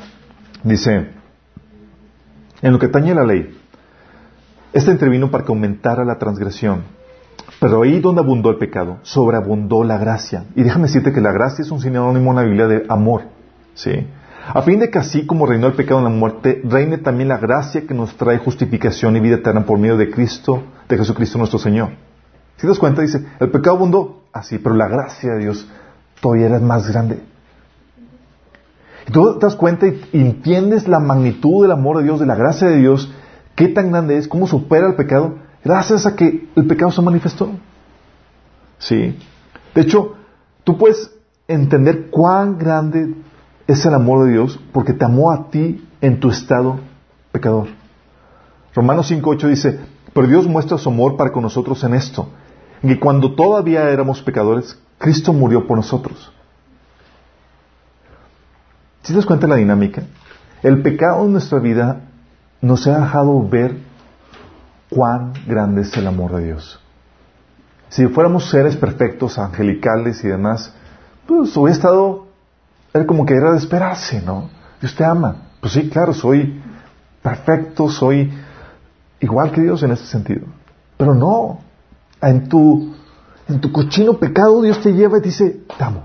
dice, en lo que tañe la ley, este intervino para que aumentara la transgresión. Pero ahí donde abundó el pecado, sobreabundó la gracia. Y déjame decirte que la gracia es un sinónimo en la Biblia de amor. ¿sí? A fin de que así como reinó el pecado en la muerte, reine también la gracia que nos trae justificación y vida eterna por medio de Cristo, de Jesucristo nuestro Señor. Si te das cuenta, dice, el pecado abundó así, pero la gracia de Dios todavía era más grande. tú te das cuenta y entiendes la magnitud del amor de Dios, de la gracia de Dios, qué tan grande es, cómo supera el pecado, gracias a que el pecado se manifestó. Sí. De hecho, tú puedes entender cuán grande es el amor de Dios porque te amó a ti en tu estado pecador. Romanos 5.8 dice, pero Dios muestra su amor para con nosotros en esto, en que cuando todavía éramos pecadores, Cristo murió por nosotros. Si te das cuenta de la dinámica? El pecado en nuestra vida nos ha dejado ver cuán grande es el amor de Dios. Si fuéramos seres perfectos, angelicales y demás, pues hubiera estado, era como que era de esperarse, ¿no? Dios te ama. Pues sí, claro, soy perfecto, soy igual que Dios en ese sentido. Pero no, en tu, en tu cochino pecado Dios te lleva y dice, te amo.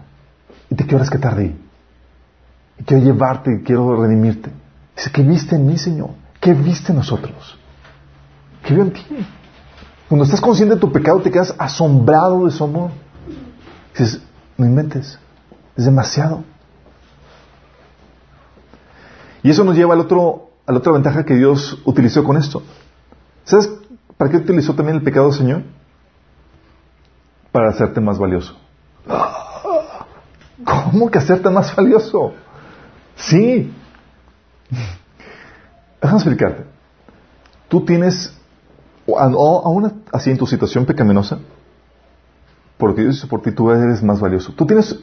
Y te quiero rescatar de ahí. Y quiero llevarte y quiero redimirte. Dice, ¿qué viste en mí, Señor? ¿Qué viste nosotros? ¿Qué vio en ti? Cuando estás consciente de tu pecado, te quedas asombrado de su amor. Dices, no inventes, es demasiado. Y eso nos lleva al otro, a la otra ventaja que Dios utilizó con esto. ¿Sabes para qué utilizó también el pecado, Señor? Para hacerte más valioso. ¿Cómo que hacerte más valioso? Sí. Déjame explicarte. Tú tienes aún así en tu situación pecaminosa, porque Dios hizo por ti, tú eres más valioso. Tú tienes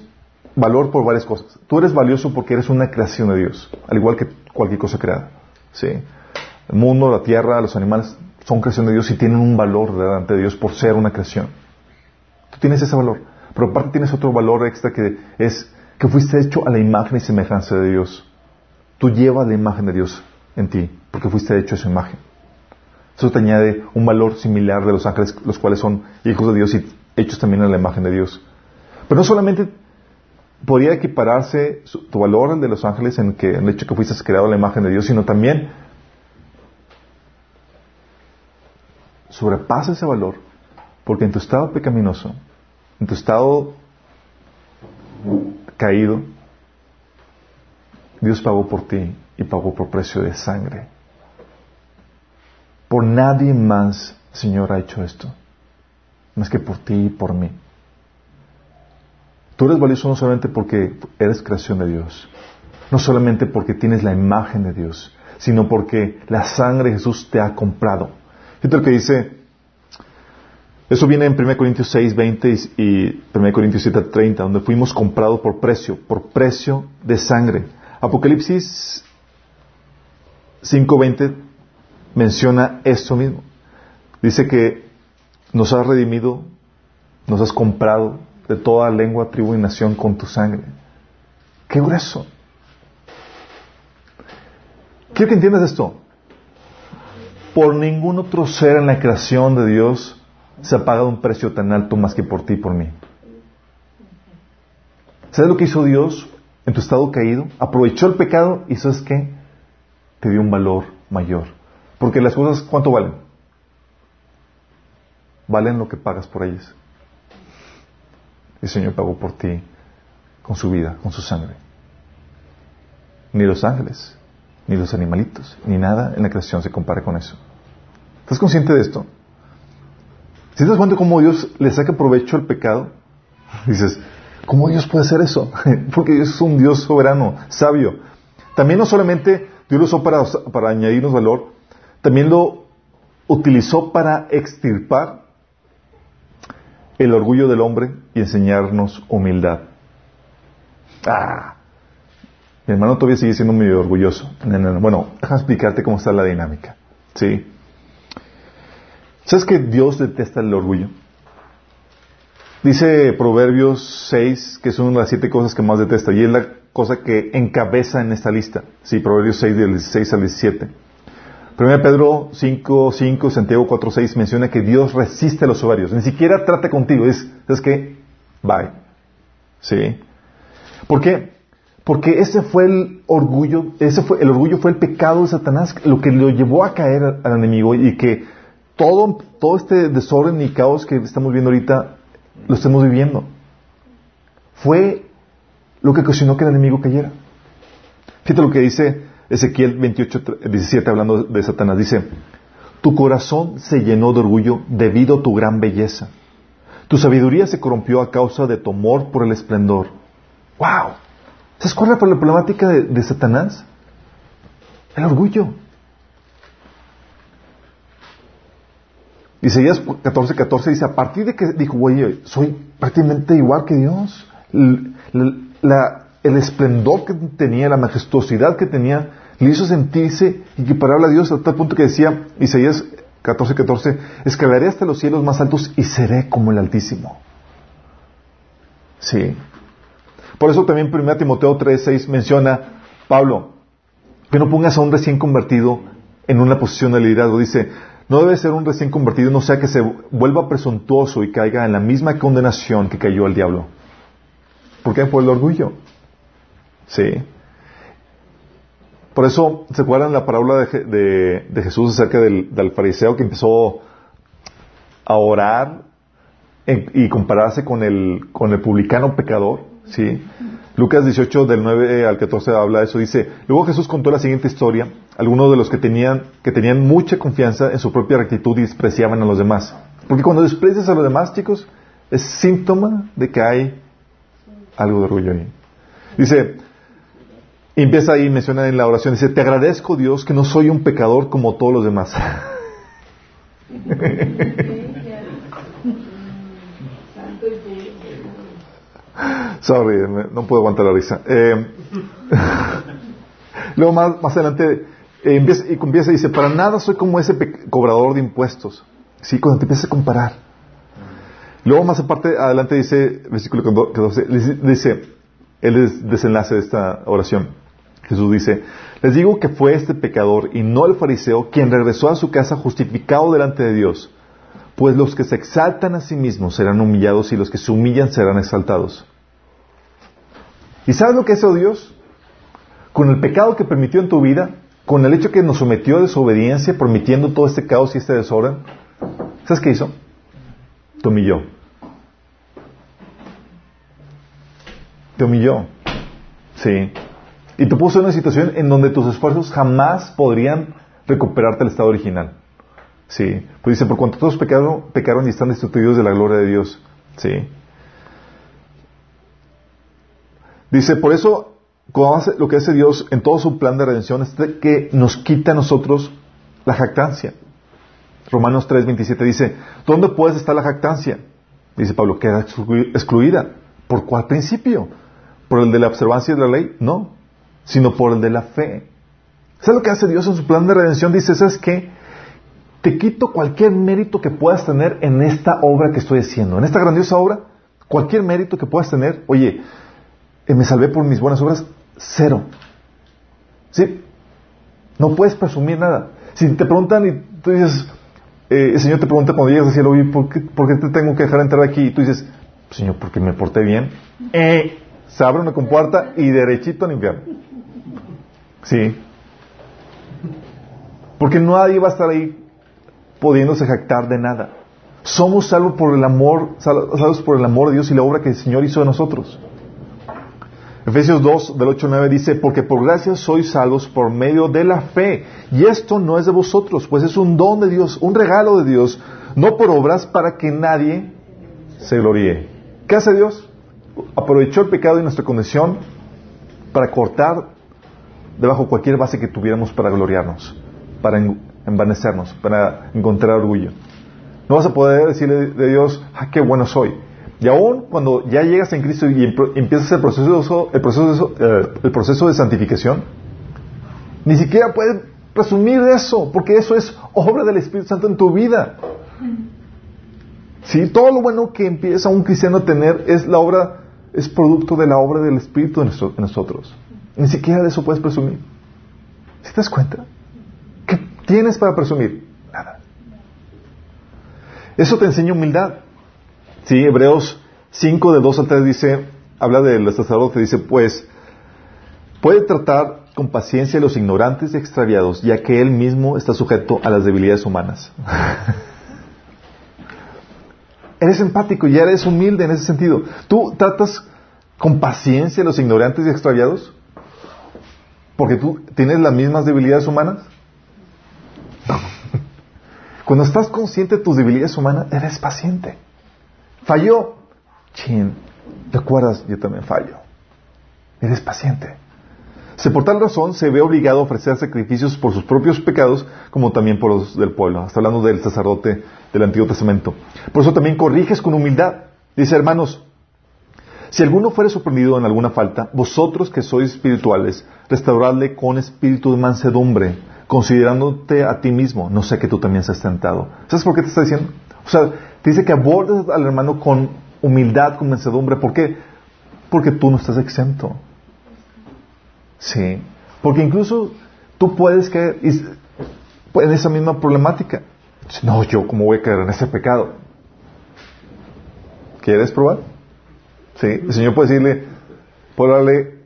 valor por varias cosas. Tú eres valioso porque eres una creación de Dios, al igual que cualquier cosa creada. ¿sí? El mundo, la tierra, los animales son creación de Dios y tienen un valor delante de Dios por ser una creación. Tú tienes ese valor. Pero aparte tienes otro valor extra que es que fuiste hecho a la imagen y semejanza de Dios. Tú llevas la imagen de Dios en ti, porque fuiste hecho a su imagen. Eso te añade un valor similar de los ángeles, los cuales son hijos de Dios y hechos también a la imagen de Dios. Pero no solamente podría equipararse tu valor al de los ángeles en, que, en el hecho que fuiste creado a la imagen de Dios, sino también sobrepasa ese valor, porque en tu estado pecaminoso, en tu estado caído, Dios pagó por ti y pagó por precio de sangre. Por nadie más, Señor, ha hecho esto, más que por ti y por mí. Tú eres valioso no solamente porque eres creación de Dios, no solamente porque tienes la imagen de Dios, sino porque la sangre de Jesús te ha comprado. Fíjate lo que dice, eso viene en 1 Corintios 6, 20 y 1 Corintios 7, 30, donde fuimos comprados por precio, por precio de sangre. Apocalipsis 5, 20 menciona esto mismo. Dice que nos has redimido, nos has comprado de toda lengua, tribu y nación con tu sangre. ¡Qué grueso! Quiero que entiendas esto. Por ningún otro ser en la creación de Dios se ha pagado un precio tan alto más que por ti y por mí. ¿Sabes lo que hizo Dios en tu estado caído? Aprovechó el pecado y ¿sabes qué? Te dio un valor mayor. Porque las cosas, ¿cuánto valen? Valen lo que pagas por ellas. El Señor pagó por ti con su vida, con su sangre. Ni los ángeles, ni los animalitos, ni nada en la creación se compara con eso. ¿Estás consciente de esto? Si te cuenta cómo Dios le saca provecho al pecado, dices, ¿cómo Dios puede hacer eso? Porque Dios es un Dios soberano, sabio. También no solamente Dios lo usó para, para añadirnos valor, también lo utilizó para extirpar el orgullo del hombre y enseñarnos humildad. Ah, mi hermano todavía sigue siendo muy orgulloso. Bueno, déjame explicarte cómo está la dinámica. ¿Sí? ¿Sabes que Dios detesta el orgullo? Dice Proverbios 6 que son las siete cosas que más detesta y es la cosa que encabeza en esta lista. Sí, Proverbios 6 del 16 al 17. 1 Pedro 5, 5, Santiago 4, 6 menciona que Dios resiste a los soberbios. Ni siquiera trata contigo. Es, es que, bye. ¿Sí? ¿Por qué? Porque ese fue el orgullo, ese fue, el orgullo fue el pecado de Satanás, lo que lo llevó a caer al enemigo y que todo, todo este desorden y caos que estamos viendo ahorita lo estemos viviendo. Fue lo que ocasionó que el enemigo cayera. Fíjate lo que dice Ezequiel 28, 17 hablando de Satanás. Dice, tu corazón se llenó de orgullo debido a tu gran belleza. Tu sabiduría se corrompió a causa de tu amor por el esplendor. ¡Wow! ¿Se cuál por la problemática de, Satanás? El orgullo. Isaías 14, 14 dice, a partir de que dijo, oye, soy prácticamente igual que Dios. El esplendor que tenía, la majestuosidad que tenía, le hizo sentirse equiparable a Dios hasta el punto que decía Isaías 14, 14, escalaré hasta los cielos más altos y seré como el Altísimo. Sí. Por eso también 1 Timoteo 3, 6 menciona, Pablo, que no pongas a un recién convertido en una posición de liderazgo. Dice, no debe ser un recién convertido, no sea que se vuelva presuntuoso y caiga en la misma condenación que cayó el diablo. ¿Por qué? Por el orgullo. Sí. Por eso, ¿se acuerdan la parábola de, Jesús acerca del, fariseo que empezó a orar y compararse con el, con el publicano pecador? ¿Sí? Lucas 18, del 9 al 14 habla de eso. Dice, luego Jesús contó la siguiente historia. Algunos de los que tenían, que tenían mucha confianza en su propia rectitud y despreciaban a los demás. Porque cuando desprecias a los demás, chicos, es síntoma de que hay algo de orgullo ahí. Dice, empieza ahí, menciona en la oración, dice, te agradezco Dios que no soy un pecador como todos los demás. Sorry, no puedo aguantar la risa. Eh, luego más, adelante eh, empieza, y empieza dice, para nada soy como ese cobrador de impuestos. Sí, cuando te empiezas a comparar. Luego más aparte, adelante dice, versículo 12, dice el desenlace de esta oración. Jesús dice, les digo que fue este pecador y no el fariseo quien regresó a su casa justificado delante de Dios, pues los que se exaltan a sí mismos serán humillados y los que se humillan serán exaltados. ¿Y sabes lo que es Dios? Con el pecado que permitió en tu vida, con el hecho que nos sometió a desobediencia, permitiendo todo este caos y este desorden, ¿sabes qué hizo? Te humilló. Te humilló. Sí. Y te puso en una situación en donde tus esfuerzos jamás podrían recuperarte al estado original. Sí. Pues dice, por cuanto todos pecaron, pecaron y están destituidos de la gloria de Dios. Sí. Dice, por eso, lo que hace Dios en todo su plan de redención es que nos quita a nosotros la jactancia. Romanos 3:27 dice, ¿dónde puedes estar la jactancia? Dice Pablo, queda excluida. ¿Por cuál principio? ¿Por el de la observancia de la ley? No sino por el de la fe. ¿Sabes lo que hace Dios en su plan de redención? Dice, ¿sabes qué? Te quito cualquier mérito que puedas tener en esta obra que estoy haciendo, en esta grandiosa obra, cualquier mérito que puedas tener. Oye, eh, me salvé por mis buenas obras, cero. ¿Sí? No puedes presumir nada. Si te preguntan y tú dices, eh, el Señor te pregunta cuando llegas al cielo, oye, ¿por qué, ¿por qué te tengo que dejar entrar aquí? Y tú dices, Señor, porque me porté bien. Eh, se abre una compuerta y derechito al infierno. Sí. Porque nadie va a estar ahí pudiéndose jactar de nada. Somos salvos por el amor, salvos por el amor de Dios y la obra que el Señor hizo de nosotros. Efesios 2, del 8 al 9 dice, porque por gracia sois salvos por medio de la fe. Y esto no es de vosotros, pues es un don de Dios, un regalo de Dios, no por obras para que nadie se gloríe. ¿Qué hace Dios? Aprovechó el pecado y nuestra condición para cortar debajo cualquier base que tuviéramos para gloriarnos, para envanecernos, para encontrar orgullo. No vas a poder decirle de Dios, ah, qué bueno soy. Y aún cuando ya llegas en Cristo y empiezas el proceso, el proceso, eh, el proceso de santificación, ni siquiera puedes presumir de eso, porque eso es obra del Espíritu Santo en tu vida. Sí, todo lo bueno que empieza un cristiano a tener es la obra, es producto de la obra del Espíritu en nosotros. Ni siquiera de eso puedes presumir. ¿Si te das cuenta? ¿Qué tienes para presumir? Nada. Eso te enseña humildad. Sí, Hebreos 5 de 2 al 3 dice, habla del sacerdote, dice, pues, puede tratar con paciencia a los ignorantes y extraviados, ya que él mismo está sujeto a las debilidades humanas. eres empático y eres humilde en ese sentido. ¿Tú tratas con paciencia a los ignorantes y extraviados? porque tú tienes las mismas debilidades humanas. Cuando estás consciente de tus debilidades humanas, eres paciente. Falló. Chin, recuerdas, yo también fallo. Eres paciente. Se por tal razón se ve obligado a ofrecer sacrificios por sus propios pecados, como también por los del pueblo. Está hablando del sacerdote del Antiguo Testamento. Por eso también corriges con humildad. Dice, hermanos, si alguno fuere sorprendido en alguna falta, vosotros que sois espirituales, restauradle con espíritu de mansedumbre, considerándote a ti mismo, no sé que tú también seas tentado. ¿Sabes por qué te está diciendo? O sea, te dice que abordes al hermano con humildad, con mansedumbre. ¿Por qué? Porque tú no estás exento. Sí. Porque incluso tú puedes caer en esa misma problemática. No, yo, ¿cómo voy a caer en ese pecado? ¿Quieres probar? Sí. El Señor puede decirle, hablarle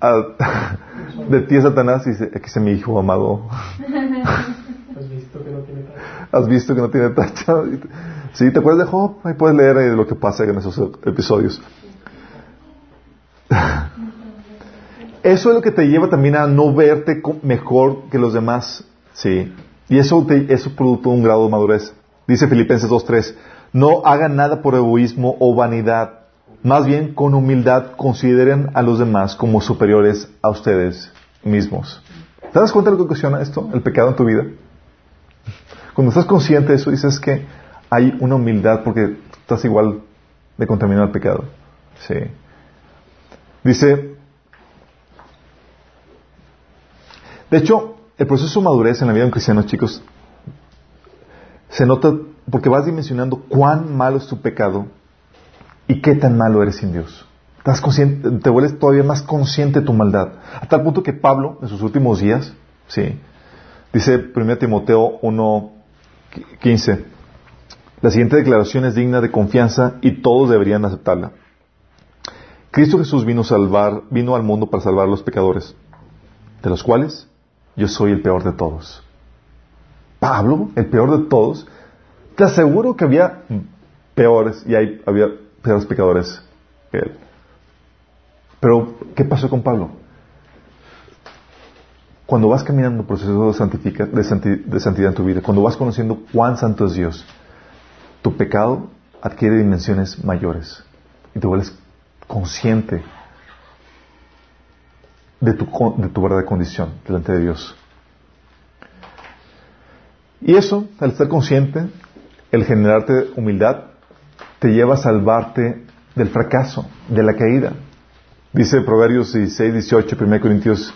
de ti a Satanás y dice, aquí está mi hijo amado. ¿Has visto que no tiene tacha? ¿Has visto que no tiene tacha? Sí, ¿te acuerdas de Job? Ahí puedes leer eh, lo que pasa en esos episodios. Eso es lo que te lleva también a no verte mejor que los demás. Sí. Y eso, te, eso producto un grado de madurez. Dice Filipenses 2.3, no hagan nada por egoísmo o vanidad. Más bien, con humildad, consideren a los demás como superiores a ustedes mismos. ¿Te das cuenta de lo que ocasiona esto, el pecado en tu vida? Cuando estás consciente de eso, dices que hay una humildad porque estás igual de contaminado al pecado. Sí. Dice, de hecho, el proceso de madurez en la vida de un cristiano, chicos, se nota porque vas dimensionando cuán malo es tu pecado y qué tan malo eres sin Dios. Te vuelves todavía más consciente de tu maldad. A tal punto que Pablo, en sus últimos días, sí, dice 1 Timoteo 1.15, la siguiente declaración es digna de confianza y todos deberían aceptarla. Cristo Jesús vino, salvar, vino al mundo para salvar a los pecadores, de los cuales yo soy el peor de todos. Pablo, el peor de todos, te aseguro que había peores y hay, había peores pecadores que él. Pero, ¿qué pasó con Pablo? Cuando vas caminando el proceso de, de santidad en tu vida, cuando vas conociendo cuán santo es Dios, tu pecado adquiere dimensiones mayores y te vuelves consciente de tu, de tu verdadera condición delante de Dios. Y eso, al estar consciente, el generarte humildad, te lleva a salvarte del fracaso, de la caída. Dice Proverbios 16, 18, 1 Corintios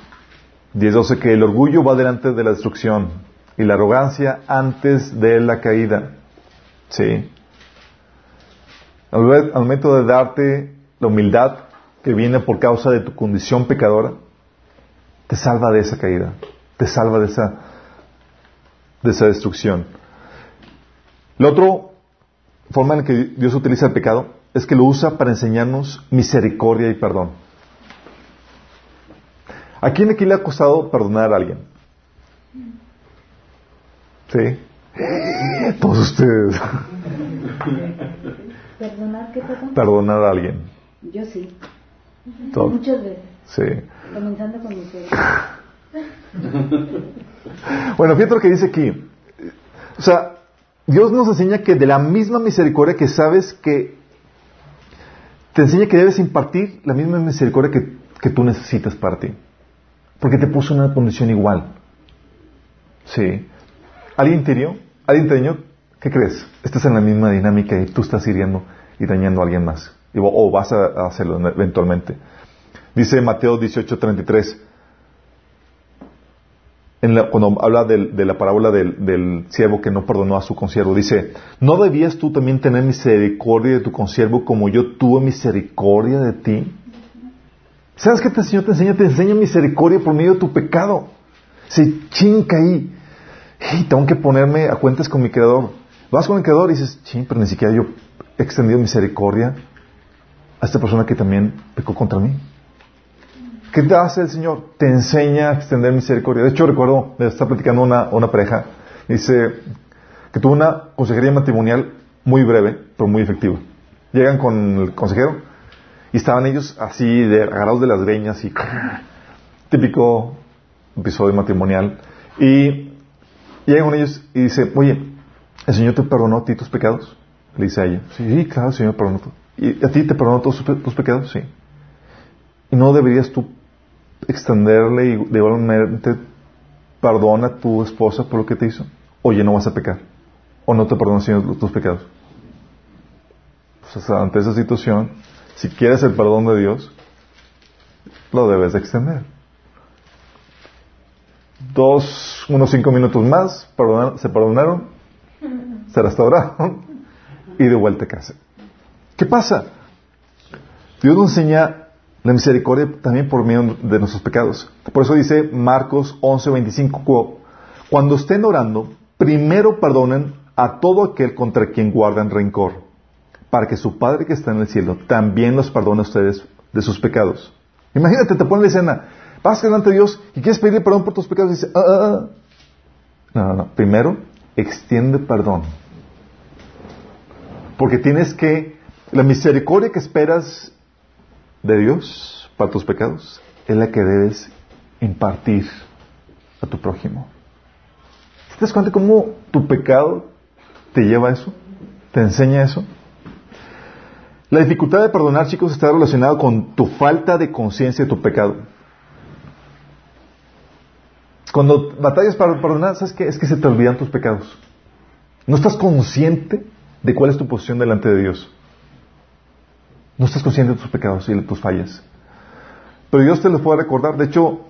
10, 12, que el orgullo va delante de la destrucción y la arrogancia antes de la caída. Sí. Al, momento de darte la humildad que viene por causa de tu condición pecadora, te salva de esa caída, te salva de esa, de esa destrucción. La otra forma en la que Dios utiliza el pecado es que lo usa para enseñarnos misericordia y perdón. ¿A quién aquí le ha costado perdonar a alguien? ¿Sí? Todos ustedes. ¿Perdonar qué perdón? Perdonar a alguien. Yo sí. Muchas veces. Sí. Comenzando con mi Bueno, fíjate lo que dice aquí. O sea, Dios nos enseña que de la misma misericordia que sabes que te enseña que debes impartir la misma misericordia que, que tú necesitas para ti. Porque te puso en una condición igual. Sí. ¿Alguien te hirió? ¿Alguien te dañó? ¿Qué crees? Estás en la misma dinámica y tú estás hiriendo y dañando a alguien más. O vas a hacerlo eventualmente. Dice Mateo 18:33, cuando habla de, la parábola del, siervo que no perdonó a su consiervo, dice, ¿no debías tú también tener misericordia de tu consiervo como yo tuve misericordia de ti? ¿Sabes qué te enseña? Te enseña, te enseña misericordia por medio de tu pecado. Se chinca ahí. Tengo que ponerme a cuentas con mi creador. Vas con el creador y dices, ching, pero ni siquiera yo he extendido misericordia a esta persona que también pecó contra mí. ¿Qué te hace el Señor? Te enseña a extender misericordia. De hecho, recuerdo, me está platicando una, una pareja, dice que tuvo una consejería matrimonial muy breve, pero muy efectiva. Llegan con el consejero y estaban ellos así, de, agarrados de las greñas y típico episodio matrimonial. Y llega con ellos y dice, oye, ¿el Señor te perdonó a ti tus pecados? Le dice a ella, sí, claro, el Señor perdonó. ¿Y a ti te perdonó todos tus pecados? Sí. ¿Y no deberías tú extenderle y de igualmente perdona a tu esposa por lo que te hizo? Oye, no vas a pecar. O no te perdona el Señor tus pecados. Pues ante esa situación, si quieres el perdón de Dios, lo debes extender. Dos, unos cinco minutos más, se perdonaron, se restauraron y de vuelta a casa. ¿Qué pasa? Dios enseña la misericordia también por medio de nuestros pecados. Por eso dice Marcos 11:25, cuando estén orando, primero perdonen a todo aquel contra quien guardan rencor, para que su Padre que está en el cielo también los perdone a ustedes de sus pecados. Imagínate, te ponen la escena, vas delante de Dios y quieres pedir perdón por tus pecados y dice, ah, ah, ah". No, no, no. Primero, extiende perdón. Porque tienes que, la misericordia que esperas de Dios para tus pecados es la que debes impartir a tu prójimo. ¿Te das cuenta cómo tu pecado te lleva a eso? ¿Te enseña eso? La dificultad de perdonar, chicos, está relacionada con tu falta de conciencia de tu pecado. Cuando batallas para perdonar, ¿sabes qué? Es que se te olvidan tus pecados. No estás consciente de cuál es tu posición delante de Dios. No estás consciente de tus pecados y de tus fallas. Pero Dios te los puede recordar. De hecho,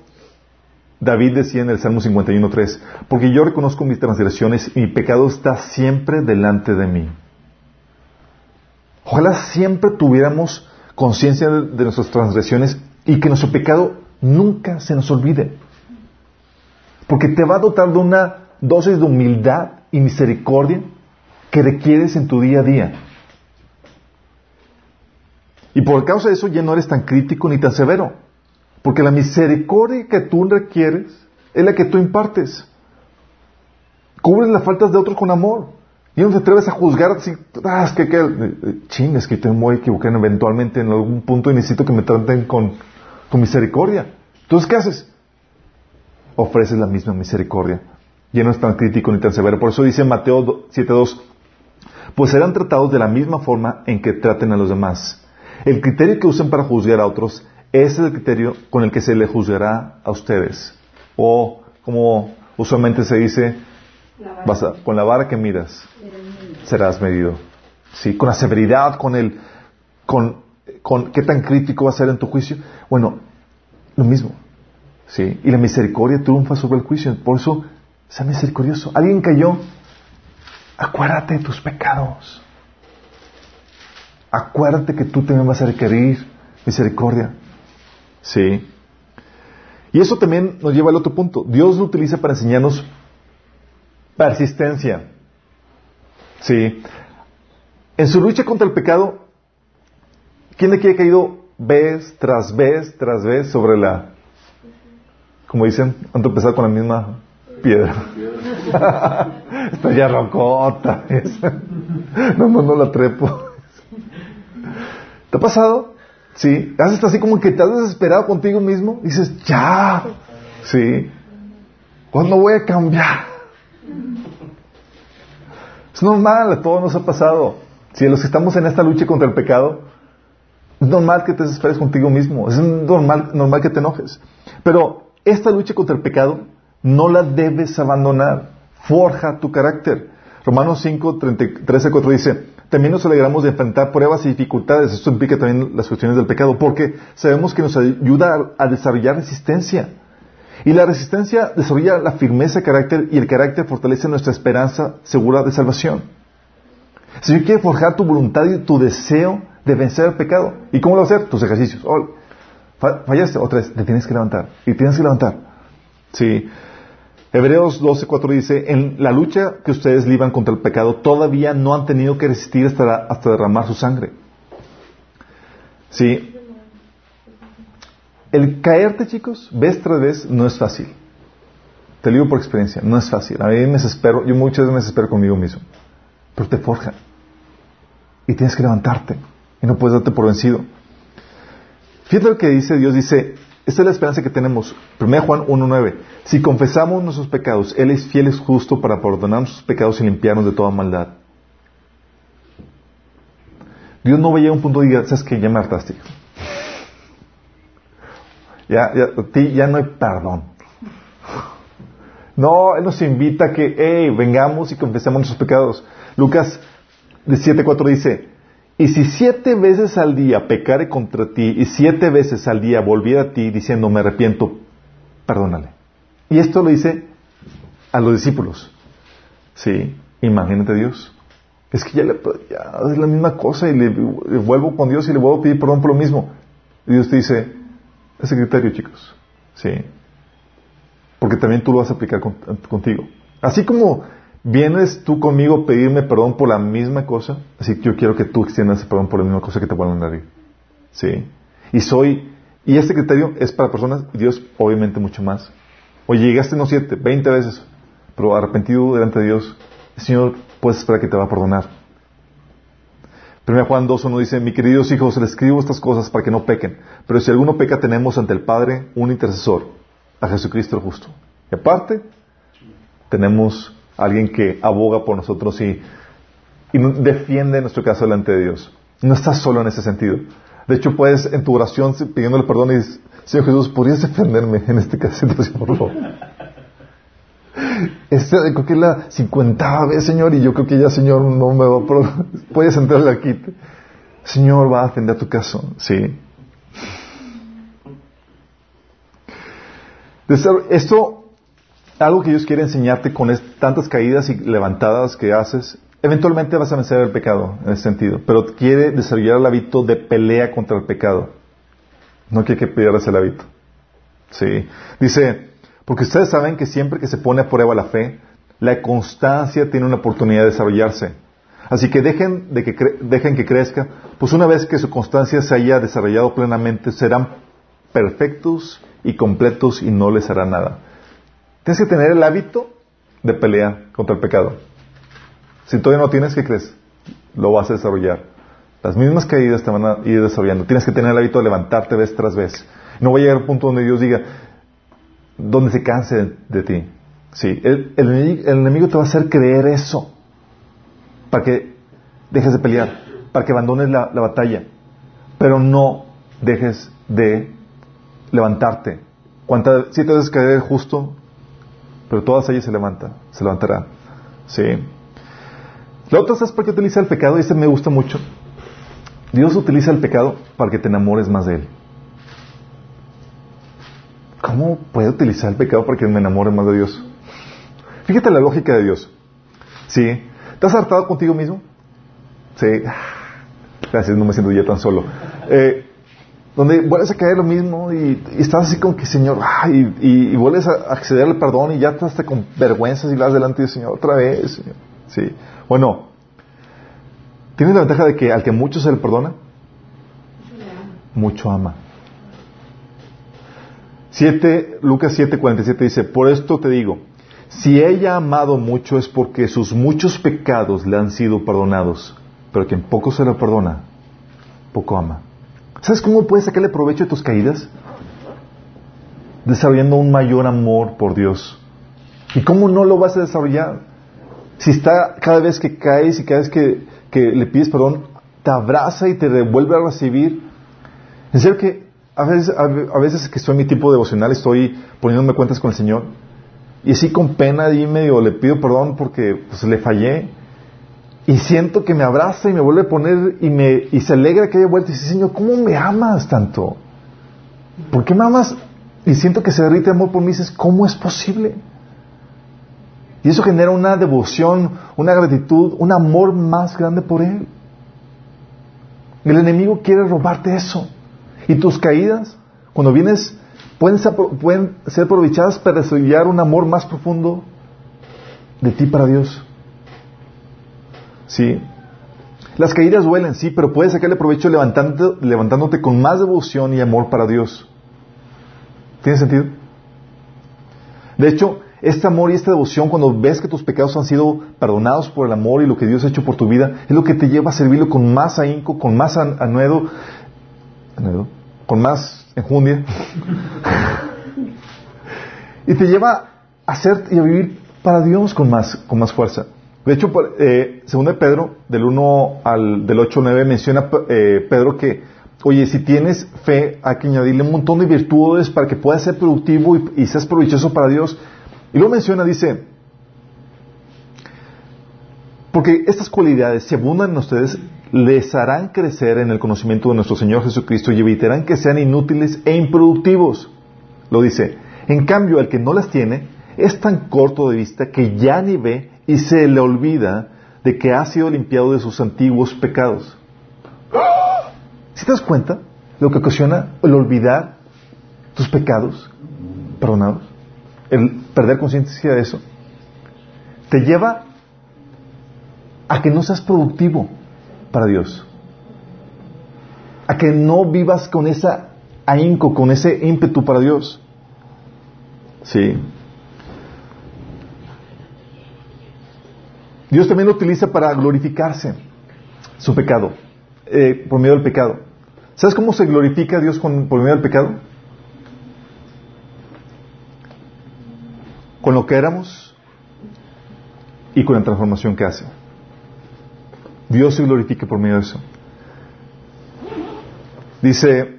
David decía en el Salmo 51.3, porque yo reconozco mis transgresiones y mi pecado está siempre delante de mí. Ojalá siempre tuviéramos conciencia de, nuestras transgresiones y que nuestro pecado nunca se nos olvide. Porque te va a dotar de una dosis de humildad y misericordia que requieres en tu día a día. Y por causa de eso ya no eres tan crítico ni tan severo. Porque la misericordia que tú requieres es la que tú impartes. Cubres las faltas de otros con amor. Y no te atreves a juzgar así, ah, es que, que ching, es que te voy a equivocar eventualmente en algún punto y necesito que me traten con tu misericordia. Entonces, ¿qué haces? Ofreces la misma misericordia. Ya no es tan crítico ni tan severo. Por eso dice Mateo 7.2, pues serán tratados de la misma forma en que traten a los demás. El criterio que usen para juzgar a otros es el criterio con el que se le juzgará a ustedes. O, como usualmente se dice, con la vara que miras, serás medido. ¿Sí? Con la severidad, con el, con, con qué tan crítico va a ser en tu juicio. Bueno, lo mismo. ¿Sí? Y la misericordia triunfa sobre el juicio. Por eso, sea misericordioso. Alguien cayó, acuérdate de tus pecados. Acuérdate que tú también vas a requerir misericordia. Sí. Y eso también nos lleva al otro punto. Dios lo utiliza para enseñarnos persistencia. Sí. En su lucha contra el pecado, ¿quién aquí ha caído vez tras vez tras vez sobre la, como dicen, han empezado con la misma piedra? Estoy ya rocota. no, no, no la trepo. ¿Te ha pasado? Sí. Haces así como que te has desesperado contigo mismo. Dices, ya. Sí. ¿Cuándo voy a cambiar? Es normal, a todos nos ha pasado. Si los que estamos en esta lucha contra el pecado, es normal que te desesperes contigo mismo. Es normal, normal que te enojes. Pero esta lucha contra el pecado no la debes abandonar. Forja tu carácter. Romanos 5, 13, 4 dice, también nos alegramos de enfrentar pruebas y dificultades. Esto implica también las cuestiones del pecado, porque sabemos que nos ayuda a, desarrollar resistencia. Y la resistencia desarrolla la firmeza de carácter y el carácter fortalece nuestra esperanza segura de salvación. Si Señor quiere forjar tu voluntad y tu deseo de vencer el pecado. ¿Y cómo lo va a hacer? Tus ejercicios. Oh, fallaste, otra vez, te tienes que levantar. Y tienes que levantar. Sí. Hebreos 12:4 dice, en la lucha que ustedes libran contra el pecado todavía no han tenido que resistir hasta, hasta derramar su sangre. Sí. El caerte, chicos, vez tras vez, no es fácil. Te lo digo por experiencia, no es fácil. A mí me desespero, yo muchas veces me desespero conmigo mismo. Pero te forja. Y tienes que levantarte. Y no puedes darte por vencido. Fíjate lo que dice Dios, dice, esta es la esperanza que tenemos. 1 Juan 1.9. Si confesamos nuestros pecados, Él es fiel y justo para perdonar nuestros pecados y limpiarnos de toda maldad. Dios no va a un punto y diga, ¿sabes qué? Ya me hartaste. Ya, ya, a ti ya no hay perdón. No, Él nos invita a que, hey, vengamos y confesemos nuestros pecados. Lucas 7.4 dice, y si siete veces al día pecare contra ti y siete veces al día volviera a ti diciendo me arrepiento, perdónale. Y esto lo dice a los discípulos. Sí, imagínate Dios. Es que ya, le, es la misma cosa y le, vuelvo con Dios y le vuelvo a pedir perdón por lo mismo. Y Dios te dice, ese criterio chicos. Sí. Porque también tú lo vas a aplicar contigo. Así como vienes tú conmigo a pedirme perdón por la misma cosa, así que yo quiero que tú extiendas perdón por la misma cosa que te vuelvan a dar. ¿Sí? Y soy, y este criterio es para personas, y Dios obviamente mucho más. Oye, llegaste no siete, veinte veces, pero arrepentido delante de Dios, el Señor puedes esperar que te va a perdonar. 1 Juan 2.1 dice, mi queridos hijos, les escribo estas cosas para que no pequen, pero si alguno peca tenemos ante el Padre un intercesor, a Jesucristo el justo. Y aparte, tenemos alguien que aboga por nosotros y, defiende nuestro caso delante de Dios. No estás solo en ese sentido. De hecho, puedes en tu oración pidiéndole perdón y dices, Señor Jesús, ¿podrías defenderme en este caso, por favor? Este, creo es la cincuentava vez, Señor, y yo creo que ya, Señor, no me va a... Puedes entrarle aquí. Señor, va a defender tu caso. Sí. Esto algo que Dios quiere enseñarte con tantas caídas y levantadas que haces, eventualmente vas a vencer el pecado en ese sentido, pero quiere desarrollar el hábito de pelea contra el pecado. No quiere que pierdas el hábito. Sí. Dice, porque ustedes saben que siempre que se pone a prueba la fe, la constancia tiene una oportunidad de desarrollarse. Así que dejen, de que dejen que crezca, pues una vez que su constancia se haya desarrollado plenamente, serán perfectos y completos y no les hará nada. Tienes que tener el hábito de pelear contra el pecado. Si todavía no tienes, ¿qué crees? Lo vas a desarrollar. Las mismas caídas te van a ir desarrollando. Tienes que tener el hábito de levantarte vez tras vez. No va a llegar al punto donde Dios diga, donde se canse de, ti. Sí, el, enemigo, te va a hacer creer eso para que dejes de pelear, para que abandones la, la batalla, pero no dejes de levantarte. ¿Cuántas siete veces caer justo? Pero todas ellas se levanta, se levantará. Sí. La otra es para qué utiliza el pecado, y este me gusta mucho. Dios utiliza el pecado para que te enamores más de Él. ¿Cómo puede utilizar el pecado para que me enamore más de Dios? Fíjate la lógica de Dios. ¿Sí? ¿Te has hartado contigo mismo? Sí. Gracias, no me siento ya tan solo. Eh, donde vuelves a caer lo mismo y, estás así como que, Señor, y, vuelves a acceder al perdón y ya estás con vergüenzas y vas delante del Señor otra vez, Señor. Sí. Bueno, tienes la ventaja de que al que mucho se le perdona, mucho ama. Siete, Lucas 7:47 dice, por esto te digo, si ella ha amado mucho es porque sus muchos pecados le han sido perdonados, pero quien poco se le perdona, poco ama. ¿Sabes cómo puedes sacarle provecho de tus caídas? Desarrollando un mayor amor por Dios. ¿Y cómo no lo vas a desarrollar? Si está cada vez que caes y cada vez que, le pides perdón, te abraza y te devuelve a recibir. En serio que a veces, a, veces que estoy en mi tipo devocional estoy poniéndome cuentas con el Señor y así con pena y medio le pido perdón porque pues, le fallé y siento que me abraza y me vuelve a poner y, me, y se alegra que haya vuelto y dice, Señor, ¿cómo me amas tanto? ¿Por qué me amas? Y siento que se derrite amor por mí y dices, ¿cómo es posible? Y eso genera una devoción, una gratitud, un amor más grande por Él. El enemigo quiere robarte eso. Y tus caídas, cuando vienes, pueden ser, pueden ser aprovechadas para desarrollar un amor más profundo de ti para Dios. ¿Sí? Las caídas duelen, sí, pero puedes sacarle provecho levantándote, levantándote con más devoción y amor para Dios. ¿Tiene sentido? De hecho, este amor y esta devoción, cuando ves que tus pecados han sido perdonados por el amor y lo que Dios ha hecho por tu vida, es lo que te lleva a servirlo con más ahínco, con más anuedo, con más enjundia. y te lleva a hacer y a vivir para Dios con más, con más fuerza. De hecho, eh, según Pedro, del 1 al del 8 al 9, menciona eh, Pedro que, oye, si tienes fe, hay que añadirle un montón de virtudes para que puedas ser productivo y, y seas provechoso para Dios. Y luego menciona, dice, porque estas cualidades, si abundan en ustedes, les harán crecer en el conocimiento de nuestro Señor Jesucristo y evitarán que sean inútiles e improductivos. Lo dice. En cambio, el que no las tiene es tan corto de vista que ya ni ve y se le olvida de que ha sido limpiado de sus antiguos pecados. ¿Si te das cuenta lo que ocasiona el olvidar tus pecados perdonados? El perder conciencia de eso. Te lleva a que no seas productivo para Dios. A que no vivas con esa ahínco, con ese ímpetu para Dios. Sí. Dios también lo utiliza para glorificarse su pecado, eh, por medio del pecado. ¿Sabes cómo se glorifica Dios con, por medio del pecado? Con lo que éramos y con la transformación que hace. Dios se glorifica por medio de eso. Dice,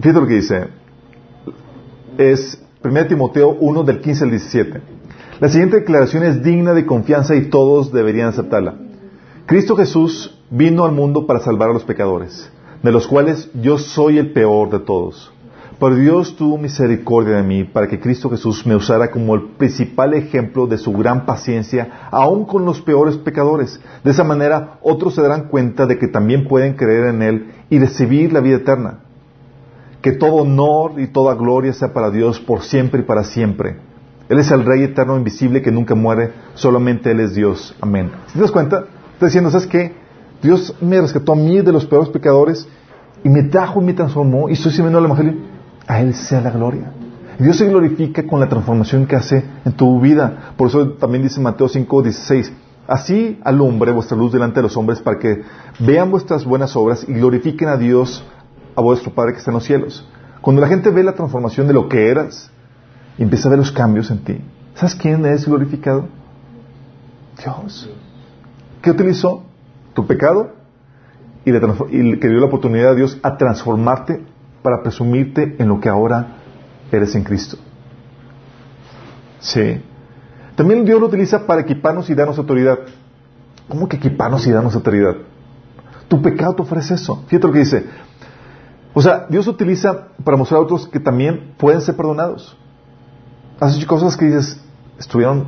fíjate lo que dice, es 1 Timoteo 1 del 15 al 17. La siguiente declaración es digna de confianza y todos deberían aceptarla. Cristo Jesús vino al mundo para salvar a los pecadores, de los cuales yo soy el peor de todos. Pero Dios tuvo misericordia de mí para que Cristo Jesús me usara como el principal ejemplo de su gran paciencia, aun con los peores pecadores. De esa manera, otros se darán cuenta de que también pueden creer en Él y recibir la vida eterna. Que todo honor y toda gloria sea para Dios por siempre y para siempre. Él es el Rey eterno invisible que nunca muere, solamente Él es Dios. Amén. ¿Te das cuenta? Está diciendo, ¿sabes qué? Dios me rescató a mí de los peores pecadores y me trajo y me transformó y estoy sirviendo al Evangelio a Él sea la gloria. Dios se glorifica con la transformación que hace en tu vida. Por eso también dice Mateo 5, 16. Así alumbre vuestra luz delante de los hombres para que vean vuestras buenas obras y glorifiquen a Dios, a vuestro Padre que está en los cielos. Cuando la gente ve la transformación de lo que eras y empieza a ver los cambios en ti, ¿sabes quién es glorificado? Dios. ¿Qué utilizó? Tu pecado y, y que dio la oportunidad a Dios a transformarte para presumirte en lo que ahora eres en Cristo. Sí. También Dios lo utiliza para equiparnos y darnos autoridad. ¿Cómo que equiparnos y darnos autoridad? Tu pecado te ofrece eso. Fíjate lo que dice. O sea, Dios utiliza para mostrar a otros que también pueden ser perdonados. Has cosas que dices, estuvieron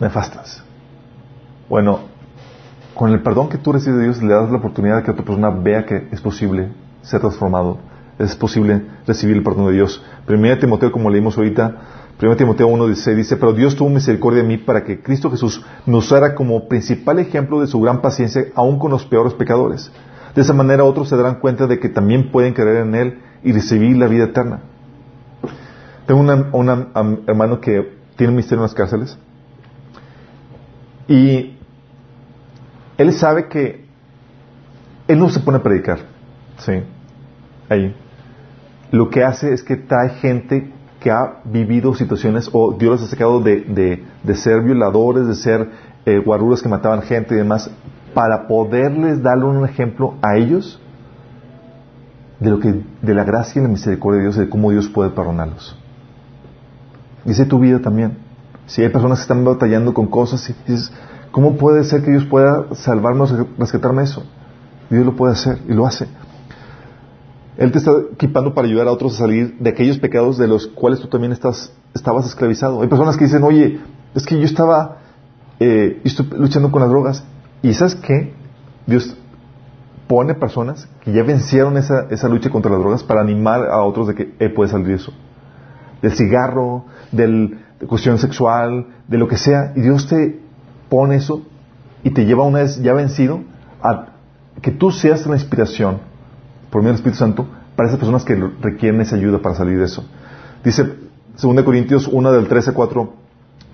nefastas. Bueno, con el perdón que tú recibes de Dios, le das la oportunidad de que otra persona vea que es posible ser transformado. Es posible recibir el perdón de Dios. Primera Timoteo, como leímos ahorita, 1 Timoteo 1 dice, dice, pero Dios tuvo misericordia de mí para que Cristo Jesús me usara como principal ejemplo de su gran paciencia, aún con los peores pecadores. De esa manera otros se darán cuenta de que también pueden creer en Él y recibir la vida eterna. Tengo un hermano que tiene un misterio en las cárceles y él sabe que él no se pone a predicar. Sí, ahí. Lo que hace es que trae gente que ha vivido situaciones, o Dios los ha sacado de, ser violadores, de ser eh, guaruras que mataban gente y demás, para poderles darle un ejemplo a ellos de lo que, de la gracia y la misericordia de Dios, de cómo Dios puede perdonarlos. Dice tu vida también. Si hay personas que están batallando con cosas y dices, ¿cómo puede ser que Dios pueda salvarnos, rescatarme eso? Dios lo puede hacer y lo hace. Él te está equipando para ayudar a otros a salir de aquellos pecados de los cuales tú también estás, estabas esclavizado. Hay personas que dicen, oye, es que yo estaba eh, luchando con las drogas. ¿Y sabes qué? Dios pone personas que ya vencieron esa, esa lucha contra las drogas para animar a otros de que él puede salir eso. Del cigarro, del, de cuestión sexual, de lo que sea. Y Dios te pone eso y te lleva una vez ya vencido a que tú seas la inspiración por medio del Espíritu Santo para esas personas que requieren esa ayuda para salir de eso. Dice 2 Corintios 1 del 13 a 4,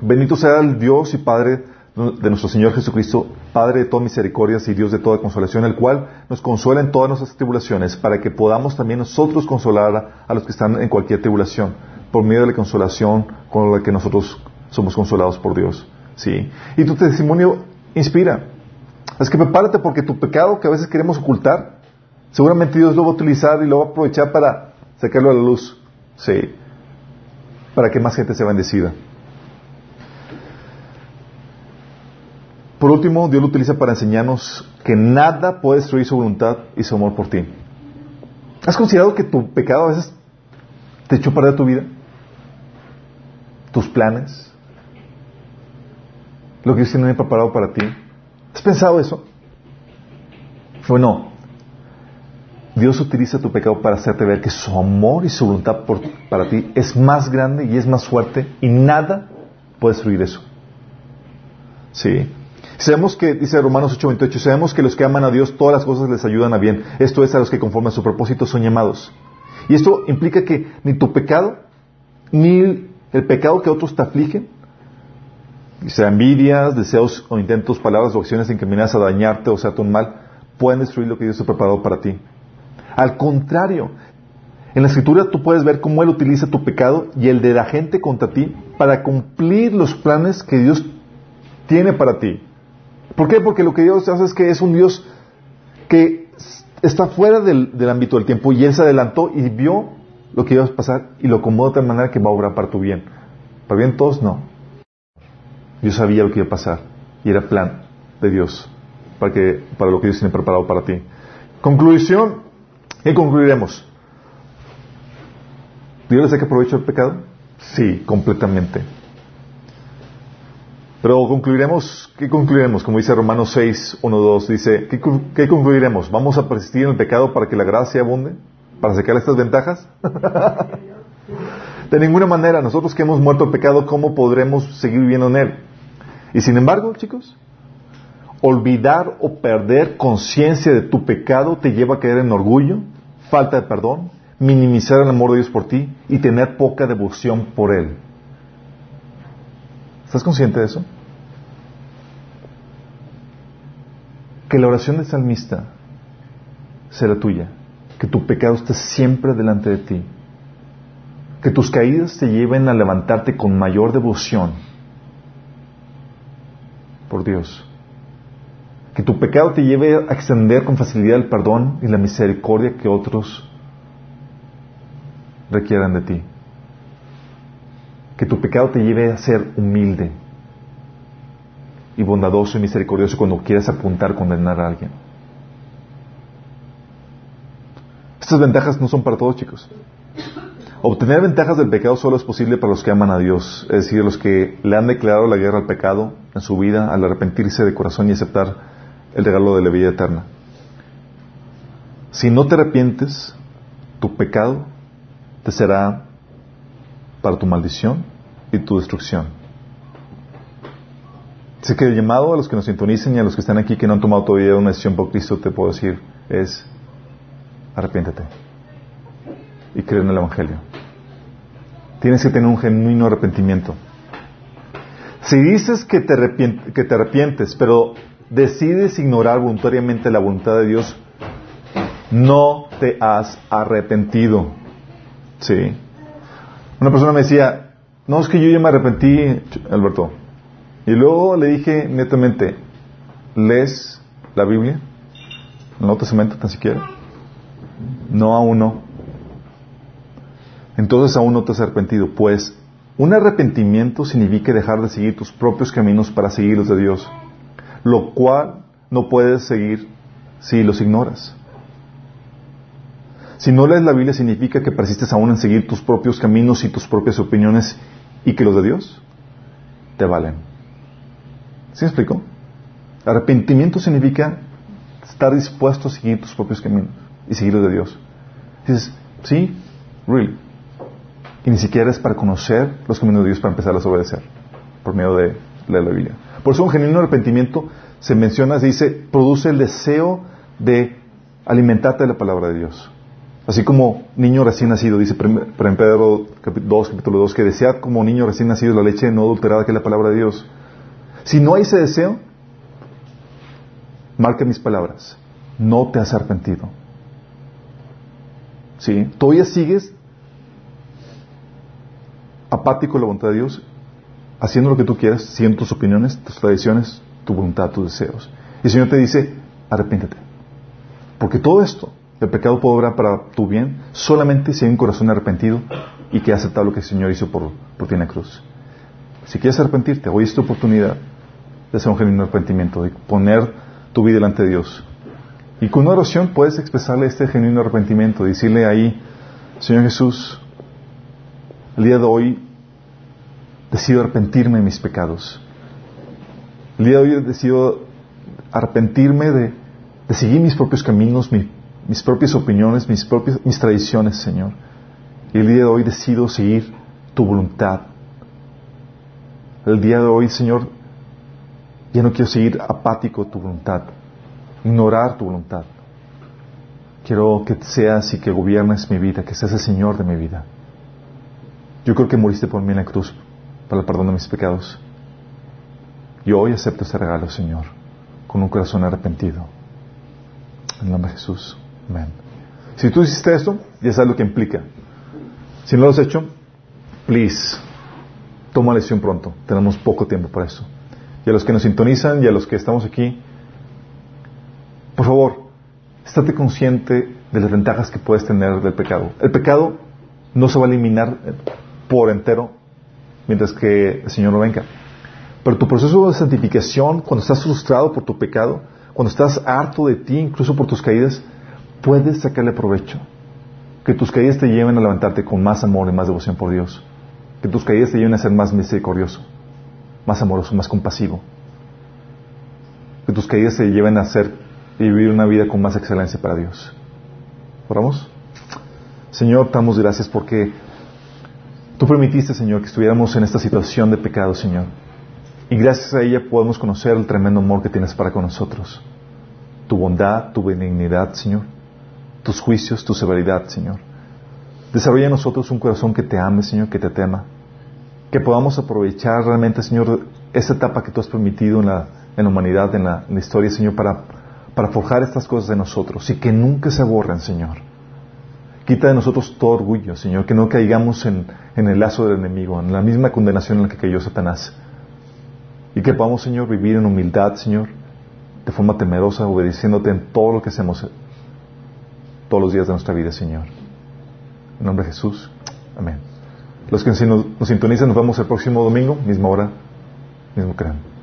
bendito sea el Dios y Padre de nuestro Señor Jesucristo, Padre de todas misericordias y Dios de toda consolación, el cual nos consuela en todas nuestras tribulaciones, para que podamos también nosotros consolar a, a los que están en cualquier tribulación, por medio de la consolación con la que nosotros somos consolados por Dios. ¿Sí? Y tu testimonio inspira. Es que prepárate porque tu pecado que a veces queremos ocultar, seguramente Dios lo va a utilizar y lo va a aprovechar para sacarlo a la luz. Sí. Para que más gente sea bendecida. Por último, Dios lo utiliza para enseñarnos que nada puede destruir su voluntad y su amor por ti. ¿Has considerado que tu pecado a veces te echó a perder tu vida? ¿Tus planes? ¿Lo que Dios tiene preparado para ti? ¿Has pensado eso? Bueno, Dios utiliza tu pecado para hacerte ver que su amor y su voluntad por, para ti es más grande y es más fuerte y nada puede destruir eso. Sí. Sabemos que, dice Romanos 8:28, sabemos que los que aman a Dios todas las cosas les ayudan a bien. Esto es a los que conforme a su propósito son llamados. Y esto implica que ni tu pecado, ni el pecado que otros te afligen, sea envidias, deseos o intentos, palabras o acciones encaminadas a dañarte o hacerte un mal, pueden destruir lo que Dios ha preparado para ti. Al contrario, en la escritura tú puedes ver cómo Él utiliza tu pecado y el de la gente contra ti para cumplir los planes que Dios tiene para ti. ¿Por qué? Porque lo que Dios hace es que es un Dios que está fuera del, ámbito del tiempo y Él se adelantó y vio lo que iba a pasar y lo acomodó de tal manera que va a obrar para tu bien. ¿Para bien todos? No. Dios sabía lo que iba a pasar y era plan de Dios para, que, para lo que Dios tiene preparado para ti. Conclusión, ¿qué concluiremos? ¿Dios le saca provecho del pecado? Sí, completamente. Pero concluiremos, ¿qué concluiremos? Como dice Romanos 6, 1, 2, dice, ¿qué, ¿qué, concluiremos? ¿Vamos a persistir en el pecado para que la gracia abunde? ¿Para sacar estas ventajas? de ninguna manera, nosotros que hemos muerto el pecado, ¿cómo podremos seguir viviendo en él? Y sin embargo, chicos, olvidar o perder conciencia de tu pecado te lleva a caer en orgullo, falta de perdón, minimizar el amor de Dios por ti y tener poca devoción por Él. ¿Estás consciente de eso? que la oración del salmista será tuya, que tu pecado esté siempre delante de ti, que tus caídas te lleven a levantarte con mayor devoción por Dios, que tu pecado te lleve a extender con facilidad el perdón y la misericordia que otros requieran de ti, que tu pecado te lleve a ser humilde y bondadoso y misericordioso cuando quieres apuntar, condenar a alguien. Estas ventajas no son para todos, chicos. Obtener ventajas del pecado solo es posible para los que aman a Dios, es decir, los que le han declarado la guerra al pecado en su vida al arrepentirse de corazón y aceptar el regalo de la vida eterna. Si no te arrepientes, tu pecado te será para tu maldición y tu destrucción. Así que el llamado a los que nos sintonicen y a los que están aquí que no han tomado todavía una decisión por Cristo, te puedo decir, es arrepiéntete y cree en el Evangelio. Tienes que tener un genuino arrepentimiento. Si dices que te, que te arrepientes, pero decides ignorar voluntariamente la voluntad de Dios, no te has arrepentido. Sí. Una persona me decía, no, es que yo ya me arrepentí, Alberto. Y luego le dije netamente, ¿lees la Biblia? ¿El Nuevo Testamento tan siquiera? No, aún no. Entonces aún no te has arrepentido. Pues un arrepentimiento significa dejar de seguir tus propios caminos para seguir los de Dios, lo cual no puedes seguir si los ignoras. Si no lees la Biblia significa que persistes aún en seguir tus propios caminos y tus propias opiniones y que los de Dios te valen. ¿Sí me explico? Arrepentimiento significa estar dispuesto a seguir tus propios caminos y seguir los de Dios. Dices, sí, really. Y ni siquiera es para conocer los caminos de Dios para empezar a obedecer por medio de, la Biblia. Por eso un genuino arrepentimiento se menciona, se dice, produce el deseo de alimentarte de la palabra de Dios. Así como niño recién nacido, dice Pedro 2, capítulo 2, que desead como niño recién nacido la leche no adulterada que es la palabra de Dios. Si no hay ese deseo, marca mis palabras. No te has arrepentido. ¿Sí? Todavía sigues apático a la voluntad de Dios, haciendo lo que tú quieras, siguiendo tus opiniones, tus tradiciones, tu voluntad, tus deseos. Y el Señor te dice, arrepiéntete. Porque todo esto, el pecado puede obrar para tu bien solamente si hay un corazón arrepentido y que ha aceptado lo que el Señor hizo por, por ti en la cruz. Si quieres arrepentirte, hoy es tu oportunidad de hacer un genuino arrepentimiento, de poner tu vida delante de Dios. Y con una oración puedes expresarle este genuino arrepentimiento, decirle ahí, Señor Jesús, el día de hoy decido arrepentirme de mis pecados. El día de hoy decido arrepentirme de, seguir mis propios caminos, mi, mis propias opiniones, mis propias mis tradiciones, Señor. Y el día de hoy decido seguir tu voluntad. El día de hoy, Señor, ya no quiero seguir apático tu voluntad, ignorar tu voluntad. Quiero que seas y que gobiernes mi vida, que seas el Señor de mi vida. Yo creo que moriste por mí en la cruz para el perdón de mis pecados. Y hoy acepto este regalo, Señor, con un corazón arrepentido. En el nombre de Jesús. Amén. Si tú hiciste esto, ya sabes lo que implica. Si no lo has hecho, please, toma la decisión pronto. Tenemos poco tiempo para eso. Y a los que nos sintonizan y a los que estamos aquí, por favor, estate consciente de las ventajas que puedes tener del pecado. El pecado no se va a eliminar por entero mientras que el Señor no venga. Pero tu proceso de santificación, cuando estás frustrado por tu pecado, cuando estás harto de ti, incluso por tus caídas, puedes sacarle provecho. Que tus caídas te lleven a levantarte con más amor y más devoción por Dios. Que tus caídas te lleven a ser más misericordioso, más amoroso, más compasivo. Que tus caídas te lleven a ser y vivir una vida con más excelencia para Dios. ¿Oramos? Señor, damos gracias porque tú permitiste, Señor, que estuviéramos en esta situación de pecado, Señor. Y gracias a ella podemos conocer el tremendo amor que tienes para con nosotros. Tu bondad, tu benignidad, Señor. Tus juicios, tu severidad, Señor. Desarrolla en nosotros un corazón que te ame, Señor, que te tema. Que podamos aprovechar realmente, Señor, esa etapa que tú has permitido en la, humanidad, en la historia, Señor, para, para forjar estas cosas de nosotros y que nunca se borren, Señor. Quita de nosotros todo orgullo, Señor, que no caigamos en, el lazo del enemigo, en la misma condenación en la que cayó Satanás. Y que podamos, Señor, vivir en humildad, Señor, de forma temerosa, obedeciéndote en todo lo que hacemos todos los días de nuestra vida, Señor. En nombre de Jesús. Amén. Los que nos, nos sintonizan, nos vemos el próximo domingo, misma hora, mismo cráneo.